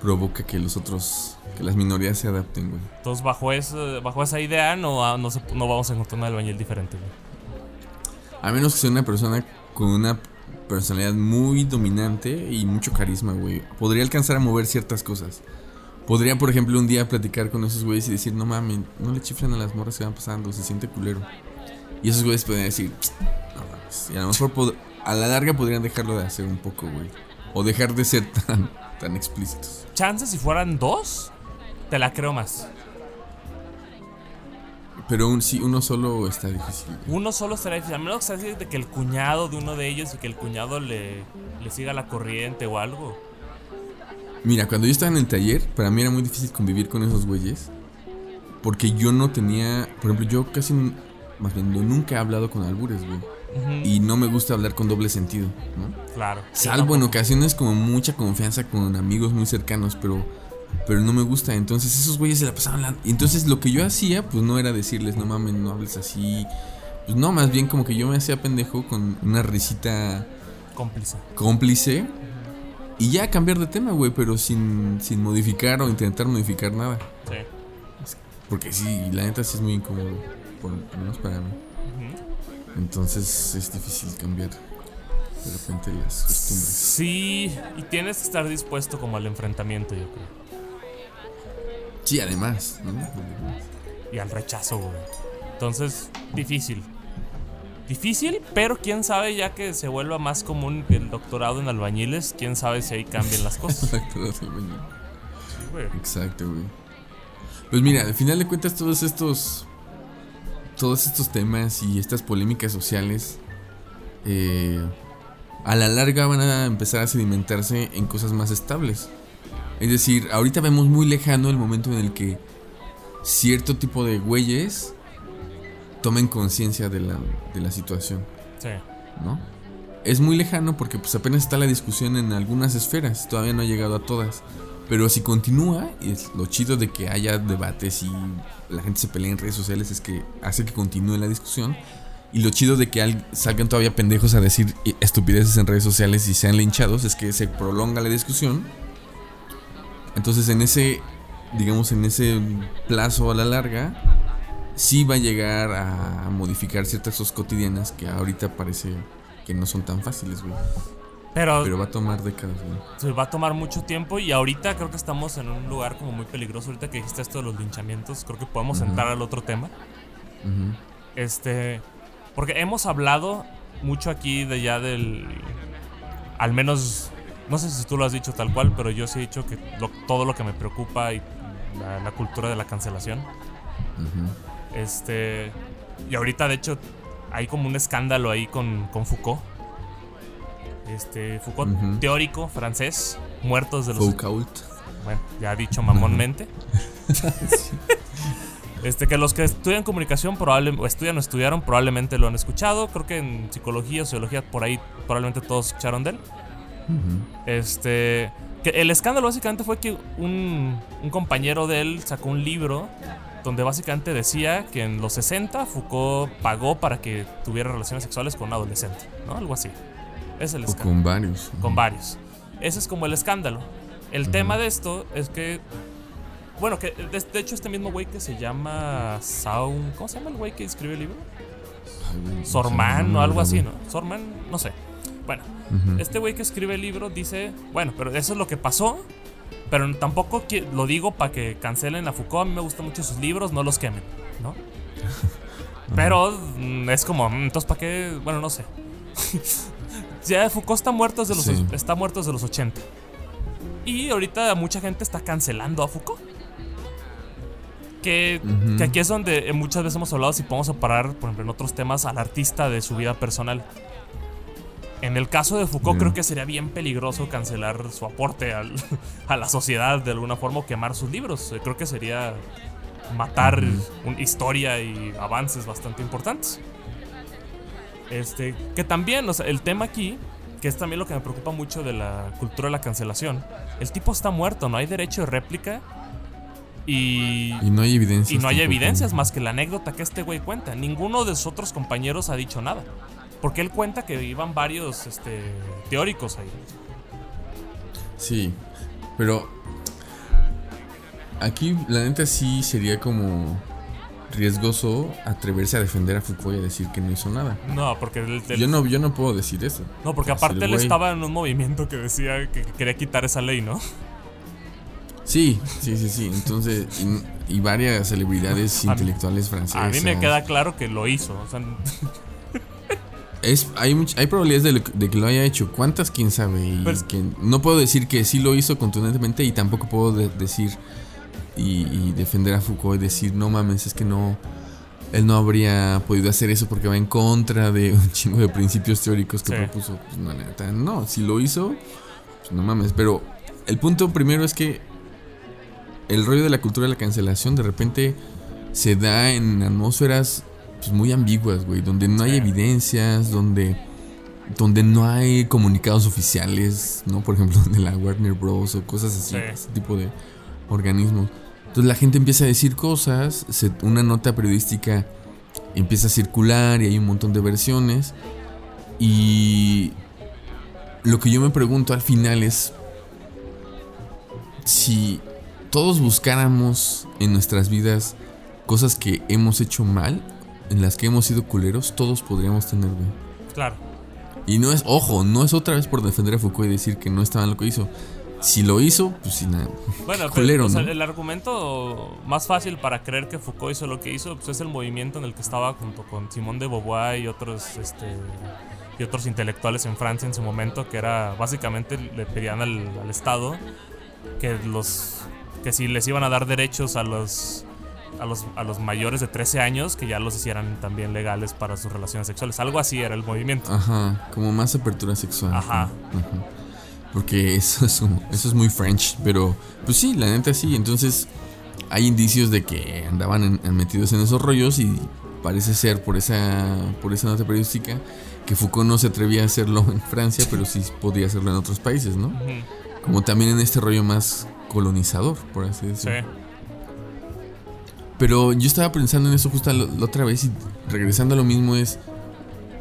provoca que los otros. que las minorías se adapten, güey. Entonces, bajo, ese, bajo esa idea, no, ah, no, se- no vamos a encontrar un albañil diferente, güey. A menos que sea una persona con una personalidad muy dominante y mucho carisma, güey. Podría alcanzar a mover ciertas cosas. Podría, por ejemplo, un día platicar con esos güeyes y decir, no mames, no le chiflan a las morras que van pasando, se siente culero. Y esos güeyes podrían decir, no mames. Y a lo mejor a la larga podrían dejarlo de hacer un poco, güey. O dejar de ser *laughs* tan, tan explícitos. Chances si fueran dos, te la creo más. Pero un, sí, uno solo está difícil. Uno solo será difícil. A menos que sea de que el cuñado de uno de ellos y que el cuñado le, le siga la corriente o algo. Mira, cuando yo estaba en el taller, para mí era muy difícil convivir con esos güeyes. Porque yo no tenía, por ejemplo, yo casi, más bien, yo nunca he hablado con albures, güey. Y no me gusta hablar con doble sentido, ¿no? claro. Salvo en ocasiones como mucha confianza con amigos muy cercanos, pero, pero no me gusta. Entonces esos güeyes se la pasaban. Y entonces lo que yo hacía, pues no era decirles, no mames, no hables así. Pues no, más bien como que yo me hacía pendejo con una risita Cómplice. cómplice. Y ya cambiar de tema, güey, pero sin, sin modificar o intentar modificar nada. Sí. Porque sí, la neta sí es muy incómodo, por lo menos para mí. Entonces es difícil cambiar de repente las costumbres. Sí, y tienes que estar dispuesto como al enfrentamiento, yo creo. Sí, además, ¿no? Y al rechazo, güey. Entonces, difícil. Difícil, pero quién sabe ya que se vuelva más común el doctorado en albañiles, quién sabe si ahí cambien las cosas. *laughs* Sí, güey. Exacto, güey. Pues mira, al final de cuentas todos estos todos estos temas y estas polémicas sociales eh, a la larga van a empezar a sedimentarse en cosas más estables. Es decir, ahorita vemos muy lejano el momento en el que cierto tipo de güeyes tomen conciencia de la, de la situación. Sí. ¿no? Es muy lejano porque pues apenas está la discusión en algunas esferas, todavía no ha llegado a todas. Pero si continúa, y es lo chido de que haya debates y la gente se pelea en redes sociales es que hace que continúe la discusión. Y lo chido de que al- salgan todavía pendejos a decir estupideces en redes sociales y sean linchados es que se prolonga la discusión. Entonces en ese, digamos, en ese plazo a la larga, sí va a llegar a modificar ciertas cosas cotidianas que ahorita parece que no son tan fáciles, güey. Pero, Pero va a tomar décadas, güey. se va a tomar mucho tiempo y ahorita creo que estamos en un lugar como muy peligroso. Ahorita que dijiste esto de los linchamientos, creo que podemos entrar al otro tema. Este, porque hemos hablado mucho aquí de ya del, al menos, no sé si tú lo has dicho tal cual, pero yo sí he dicho que lo- todo lo que me preocupa y la, la cultura de la cancelación. Este, y ahorita de hecho hay como un escándalo ahí con, con Foucault. Este, Foucault, teórico francés, muertos de los Foucault. bueno, ya dicho mamonmente. *laughs* Este, que los que estudian comunicación probablemente, o estudian o estudiaron, probablemente lo han escuchado. Creo que en psicología, sociología, por ahí probablemente todos escucharon de él. Este, que el escándalo básicamente fue que un, un compañero de él sacó un libro donde básicamente decía que en los 60 Foucault pagó para que tuviera relaciones sexuales con un adolescente, ¿no? Algo así. Es el O escándalo con varios. con varios. Ese es como el escándalo. El tema de esto es que. Bueno, que de, de hecho, este mismo güey que se llama Saun. ¿Cómo se llama el güey que escribe el libro? Sorman o algo así. ¿no? Sorman, no sé. Bueno, este güey que escribe el libro dice: Bueno, pero eso es lo que pasó. Pero tampoco lo digo para que cancelen a Foucault. A mí me gustan mucho sus libros, no los quemen, ¿no? *laughs* Pero mm, es como, mm, entonces, ¿para qué? Bueno, no sé. *laughs* ya Foucault está muerto desde los, Sí. está muerto desde los 80. Y ahorita mucha gente está cancelando a Foucault. Que, que aquí es donde eh, muchas veces hemos hablado si podemos separar, por ejemplo, en otros temas, al artista de su vida personal. En el caso de Foucault, Ya. creo que sería bien peligroso cancelar su aporte al- *laughs* a la sociedad de alguna forma o quemar sus libros. Eh, Creo que sería matar un- historia y avances bastante importantes. Este, que también, o sea, el tema aquí, que es también lo que me preocupa mucho de la cultura de la cancelación, el tipo está muerto, no hay derecho de réplica y, Y no hay evidencias. y no hay evidencias más que la anécdota que este güey cuenta. Ninguno de sus otros compañeros ha dicho nada. Porque él cuenta que iban varios este, teóricos ahí. Sí, pero aquí la neta sí sería como riesgoso atreverse a defender a Foucault y a decir que no hizo nada. No, porque el- el- Yo no, yo no puedo decir eso. No, porque aparte él estaba en un movimiento que decía que quería quitar esa ley, ¿no? Sí, sí, sí, sí. Entonces, y, y varias celebridades *laughs* intelectuales francesas. A mí me queda claro que lo hizo. O sea, Es, hay, much- hay probabilidades de, que lo haya hecho. ¿Cuántas? ¿Quién sabe? Y que no puedo decir que sí lo hizo contundentemente y tampoco puedo de- decir y, y defender a Foucault y decir, no mames, es que no... Él no habría podido hacer eso porque va en contra de *laughs* un chingo de principios teóricos que Sí. propuso. Pues no, neta, no, si lo hizo, pues no mames. Pero el punto primero es que el rollo de la cultura de la cancelación de repente se da en atmósferas pues, muy ambiguas, güey, donde no hay evidencias, donde donde no hay comunicados oficiales, ¿no? Por ejemplo, *laughs* de la Warner Bros. o cosas así, Sí. ese tipo de organismos. Entonces la gente empieza a decir cosas, se- una nota periodística empieza a circular y hay un montón de versiones. Y lo que yo me pregunto al final es si todos buscáramos en nuestras vidas cosas que hemos hecho mal, en las que hemos sido culeros, todos podríamos tener, güey. claro. Y no es, ojo, no es otra vez por defender a Foucault y decir que no estaba en lo que hizo. Si lo hizo, pues sí, nada. Bueno, pero, culero, o sea, ¿no? el argumento más fácil para creer que Foucault hizo lo que hizo pues, es el movimiento en el que estaba junto con Simón de Beauvoir y otros este y otros intelectuales en Francia en su momento que era básicamente le pedían al, al Estado que los que si les iban a dar derechos a los a los, a los mayores de 13 años que ya los hicieran también legales para sus relaciones sexuales. Algo así era el movimiento. Ajá, como más apertura sexual. Ajá. Ajá. Porque eso es, como- eso es muy French, pero pues sí, la neta sí. Entonces hay indicios de que andaban en- en metidos en esos rollos y parece ser por esa, por esa nota periodística que Foucault no se atrevía a hacerlo en Francia, pero sí podía hacerlo en otros países, ¿no? Como también en este rollo más colonizador, por así Sí. Pero yo estaba pensando en eso justo la, la otra vez y regresando a lo mismo es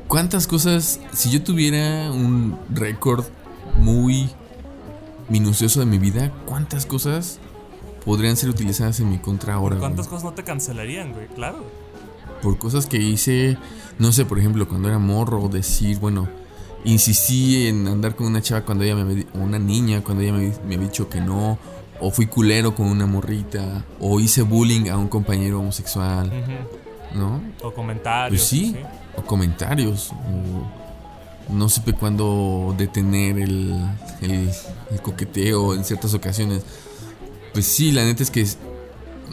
cuántas cosas si yo tuviera un récord muy minucioso de mi vida, cuántas cosas podrían ser utilizadas en mi contra ahora. güey? ¿Cuántas cosas no te cancelarían, güey? Claro. Por cosas que hice, no sé, por ejemplo, cuando era morro, decir, bueno, insistí en andar con una chava cuando ella me había, o una niña cuando ella me, me había dicho que no, o fui culero con una morrita, o hice bullying a un compañero homosexual. ¿no? O comentarios. Pues sí, o comentarios, o no supe cuándo detener el, el, el coqueteo en ciertas ocasiones. Pues sí, la neta es que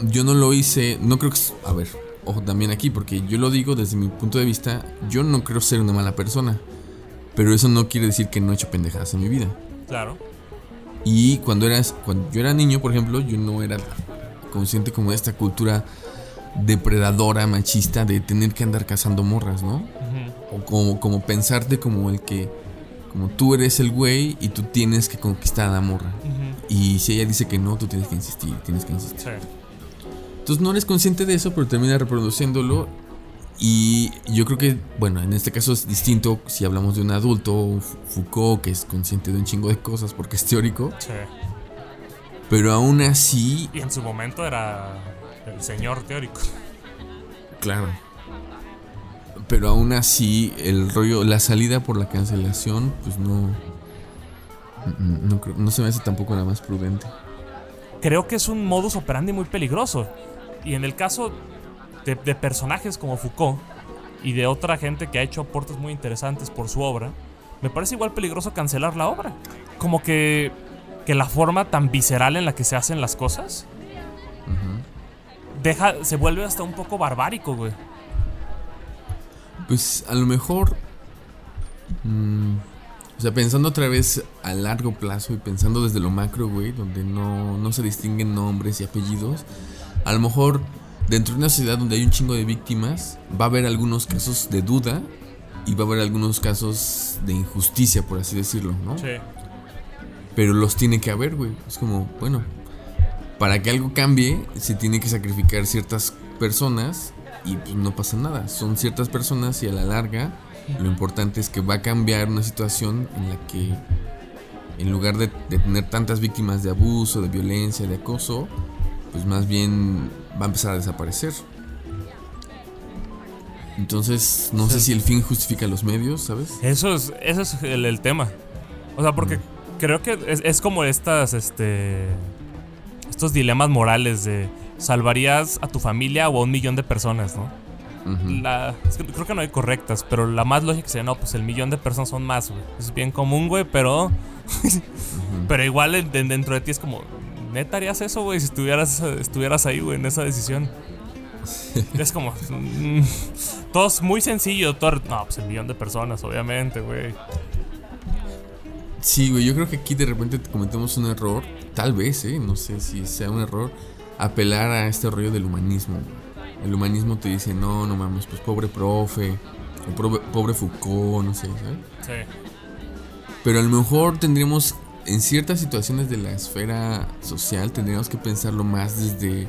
yo no lo hice, no creo que... A ver, ojo también aquí, porque yo lo digo desde mi punto de vista, yo no creo ser una mala persona, pero eso no quiere decir que no he hecho pendejadas en mi vida. Claro. Y cuando eras, cuando yo era niño, por ejemplo, yo no era consciente como de esta cultura depredadora, machista, de tener que andar cazando morras, ¿no? O como, como pensarte como el que, como tú eres el güey y tú tienes que conquistar a la morra. Y si ella dice que no, tú tienes que insistir, tienes que insistir. Sí. Entonces no eres consciente de eso, pero terminas reproduciéndolo. Y yo creo que, bueno, en este caso es distinto si hablamos de un adulto, Foucault, que es consciente de un chingo de cosas porque es teórico. Sí. Pero aún así, Y en su momento era el señor teórico. claro. Pero aún así, el rollo, la salida por la cancelación, pues no. No, no se me hace tampoco la más prudente. Creo que es un modus operandi muy peligroso. Y en el caso de, de personajes como Foucault y de otra gente que ha hecho aportes muy interesantes por su obra, me parece igual peligroso cancelar la obra. Como que, que la forma tan visceral en la que se hacen las cosas deja, se vuelve hasta un poco barbárico, güey. Pues a lo mejor. mm, o sea, pensando otra vez a largo plazo y pensando desde lo macro, güey, donde no, no se distinguen nombres y apellidos, a lo mejor dentro de una sociedad donde hay un chingo de víctimas, va a haber algunos casos de duda y va a haber algunos casos de injusticia, por así decirlo, ¿no? Sí. Pero los tiene que haber, güey. Es como, bueno, para que algo cambie, se tiene que sacrificar ciertas personas y pues no pasa nada. Son ciertas personas y a la larga lo importante es que va a cambiar una situación en la que en lugar de, de tener tantas víctimas de abuso, de violencia, de acoso, pues más bien va a empezar a desaparecer. Entonces, no sé si el fin justifica los medios, ¿sabes? Eso es, ese es el, el tema. O sea, porque creo que es, es como estas, este. Estos dilemas morales de. ¿Salvarías a tu familia o a un millón de personas, no? La, es que creo que no hay correctas, pero la más lógica sería, no, pues el millón de personas son más, güey. Es bien común, güey, pero. *laughs* pero igual en- en- dentro de ti es como. ¿Neta harías eso, güey? Si estuvieras, estuvieras ahí, güey, en esa decisión. *laughs* es como. mm, todo es muy sencillo. Todo, no, pues el millón de personas, obviamente, güey. Sí, güey, yo creo que aquí de repente cometemos un error, tal vez, ¿eh? No sé si sea un error, apelar a este rollo del humanismo. El humanismo te dice, no, no mames, pues pobre profe, o pobre, pobre Foucault, no sé, ¿sabes? Sí. Pero a lo mejor tendríamos, en ciertas situaciones de la esfera social, tendríamos que pensarlo más desde,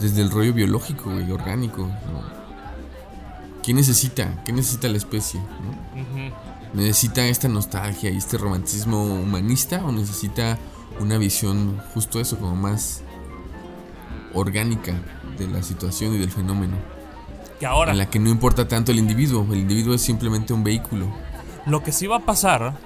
desde el rollo biológico, güey, orgánico. ¿no? ¿Qué necesita? ¿Qué necesita la especie? ¿Necesita esta nostalgia y este romanticismo humanista o necesita una visión justo eso, como más orgánica de la situación y del fenómeno? Que ahora, En la que no importa tanto el individuo, el individuo es simplemente un vehículo. lo que sí va a pasar.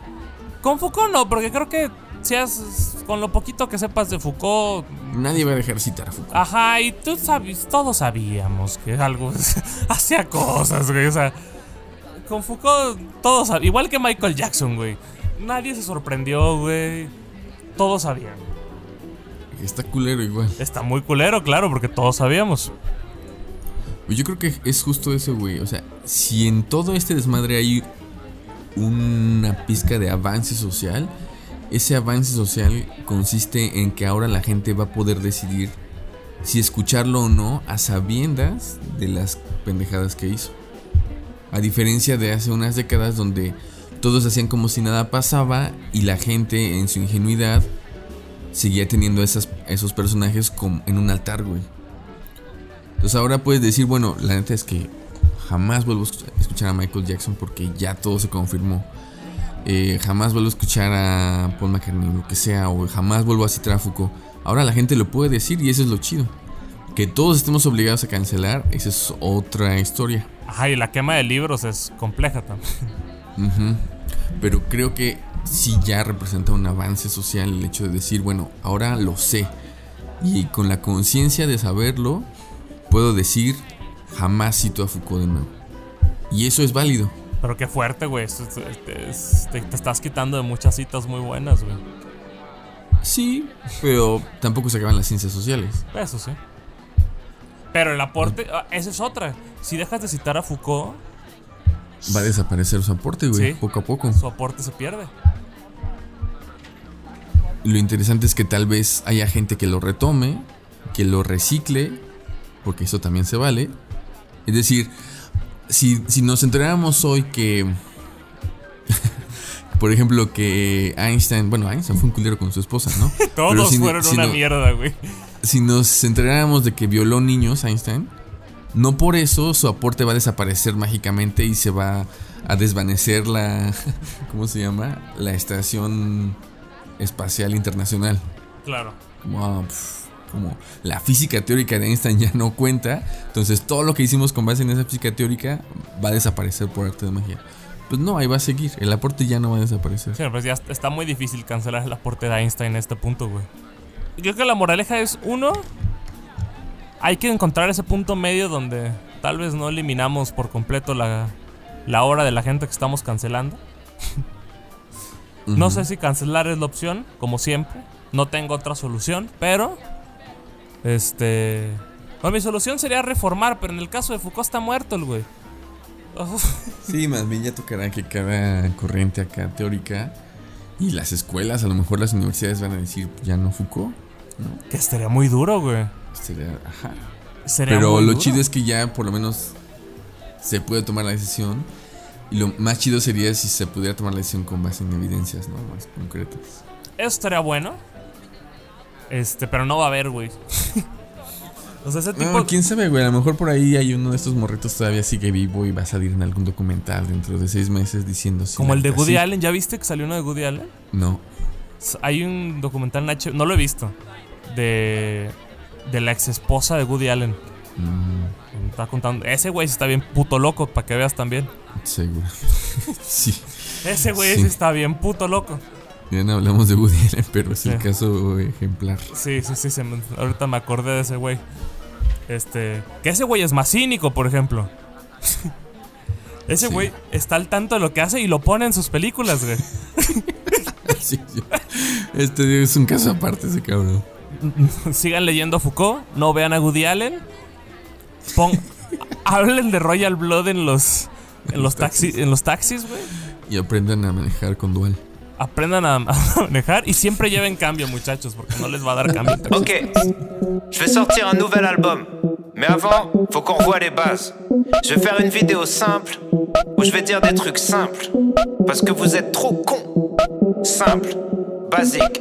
Con Foucault no, porque creo que si has, con lo poquito que sepas de Foucault. Nadie va a dejar citar a Foucault. Ajá, y tú sabes, todos sabíamos que algo *laughs* hacía cosas, güey. O sea, con Foucault, todos sab- igual que Michael Jackson, güey. Nadie se sorprendió, güey. Todos sabían. Está culero igual. Está muy culero, claro, porque todos sabíamos. Pues Yo creo que es justo eso, güey. O sea, si en todo este desmadre hay una pizca de avance social, ese avance social consiste en que ahora la gente va a poder decidir si escucharlo o no a sabiendas de las pendejadas que hizo. A diferencia de hace unas décadas donde todos hacían como si nada pasaba y la gente en su ingenuidad seguía teniendo esos personajes como en un altar, güey. Entonces ahora puedes decir, bueno, la neta es que jamás vuelvo a escuch- a escuchar a Michael Jackson porque ya todo se confirmó. Eh, jamás vuelvo a escuchar a Paul McCartney, lo que sea, o jamás vuelvo a citar a Foucault. Ahora la gente lo puede decir y eso es lo chido. Que todos estemos obligados a cancelar, esa es otra historia. Ajá, y la quema de libros es compleja también. Pero creo que sí ya representa un avance social el hecho de decir, bueno, ahora lo sé. Y con la conciencia de saberlo, puedo decir, jamás cito a Foucault de nuevo. Y eso es válido. Pero qué fuerte, güey. Te, te estás quitando de muchas citas muy buenas, güey. Sí, pero tampoco se acaban las ciencias sociales. Eso sí. Pero el aporte, ah, esa es otra. Si dejas de citar a Foucault, Va a desaparecer su aporte, güey, Sí. poco a poco. su aporte se pierde. Lo interesante es que tal vez haya gente que lo retome, que lo recicle, porque eso también se vale. Es decir, si, si nos enteráramos hoy que, *laughs* por ejemplo, que Einstein, bueno, Einstein fue un culero con su esposa, ¿no? *laughs* Todos si- fueron si una no- mierda, güey. Si nos enteráramos de que violó niños Einstein, no por eso su aporte va a desaparecer mágicamente y se va a desvanecer la, *laughs* ¿cómo se llama? La estación espacial internacional. Claro. Ah, pf, como la física teórica de Einstein ya no cuenta, entonces todo lo que hicimos con base en esa física teórica va a desaparecer por arte de magia. Pues no, ahí va a seguir, el aporte ya no va a desaparecer. Sí, pues ya está muy difícil cancelar el aporte de Einstein en este punto, güey. Creo que la moraleja es, uno, hay que encontrar ese punto medio donde tal vez no eliminamos por completo la, la hora de la gente que estamos cancelando. *laughs* No sé si cancelar es la opción, como siempre. No tengo otra solución, pero. Este. Bueno, mi solución sería reformar, pero en el caso de Foucault está muerto el güey. *laughs* Sí, más bien ya tocará que cada corriente acá teórica y las escuelas, a lo mejor las universidades van a decir ya no Foucault. que estaría muy duro, güey. Sería, ajá. Sería Pero lo duro. chido es que ya por lo menos se puede tomar la decisión. Y lo más chido sería si se pudiera tomar la decisión con base en evidencias, ¿no? Más concretas. Eso estaría bueno. Este, pero no va a haber, güey. *laughs* o sea, ese tipo. No, quién sabe, güey. A lo mejor por ahí hay uno de estos morritos todavía sigue vivo y va a salir en algún documental dentro de seis meses diciendo sí, como el de Woody. Allen. ¿Ya viste que salió uno de Woody Allen? No. Hay un documental en H. No lo he visto. De. De la ex esposa de Woody Allen. Mm, está contando. Ese güey está bien puto loco, para que veas también. seguro. sí. Ese güey sí está bien puto loco. *laughs* Ya no hablamos de Woody Allen, pero es el caso ejemplar. Sí, sí, sí. se me- ahorita me acordé de ese güey. Este. Que ese güey es más cínico, por ejemplo. *laughs* ese Sí. güey está al tanto de lo que hace y lo pone en sus películas, güey. *laughs* Sí, sí. Este es un caso aparte, ese cabrón. *laughs* Sigan leyendo a Foucault, no vean a Woody Allen. Pon, hablen de Royal Blood en los en los en los taxis, güey. Y aprendan a manejar con dual. Aprendan *laughs* a, manejar y siempre lleven cambio, muchachos, porque no les va a dar cambio. Ok, je vais sortir un nouvel album. Mais avant, faut qu'on revoie les bases. Je vais faire une vidéo simple où je vais dire des trucs simples. Parce que vous êtes trop cons. Simple, basique.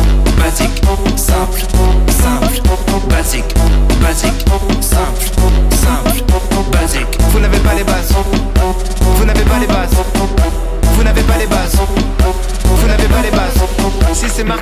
basique, simple, simple, basique, basique, simple, simple, basique. Vous n'avez pas les bases.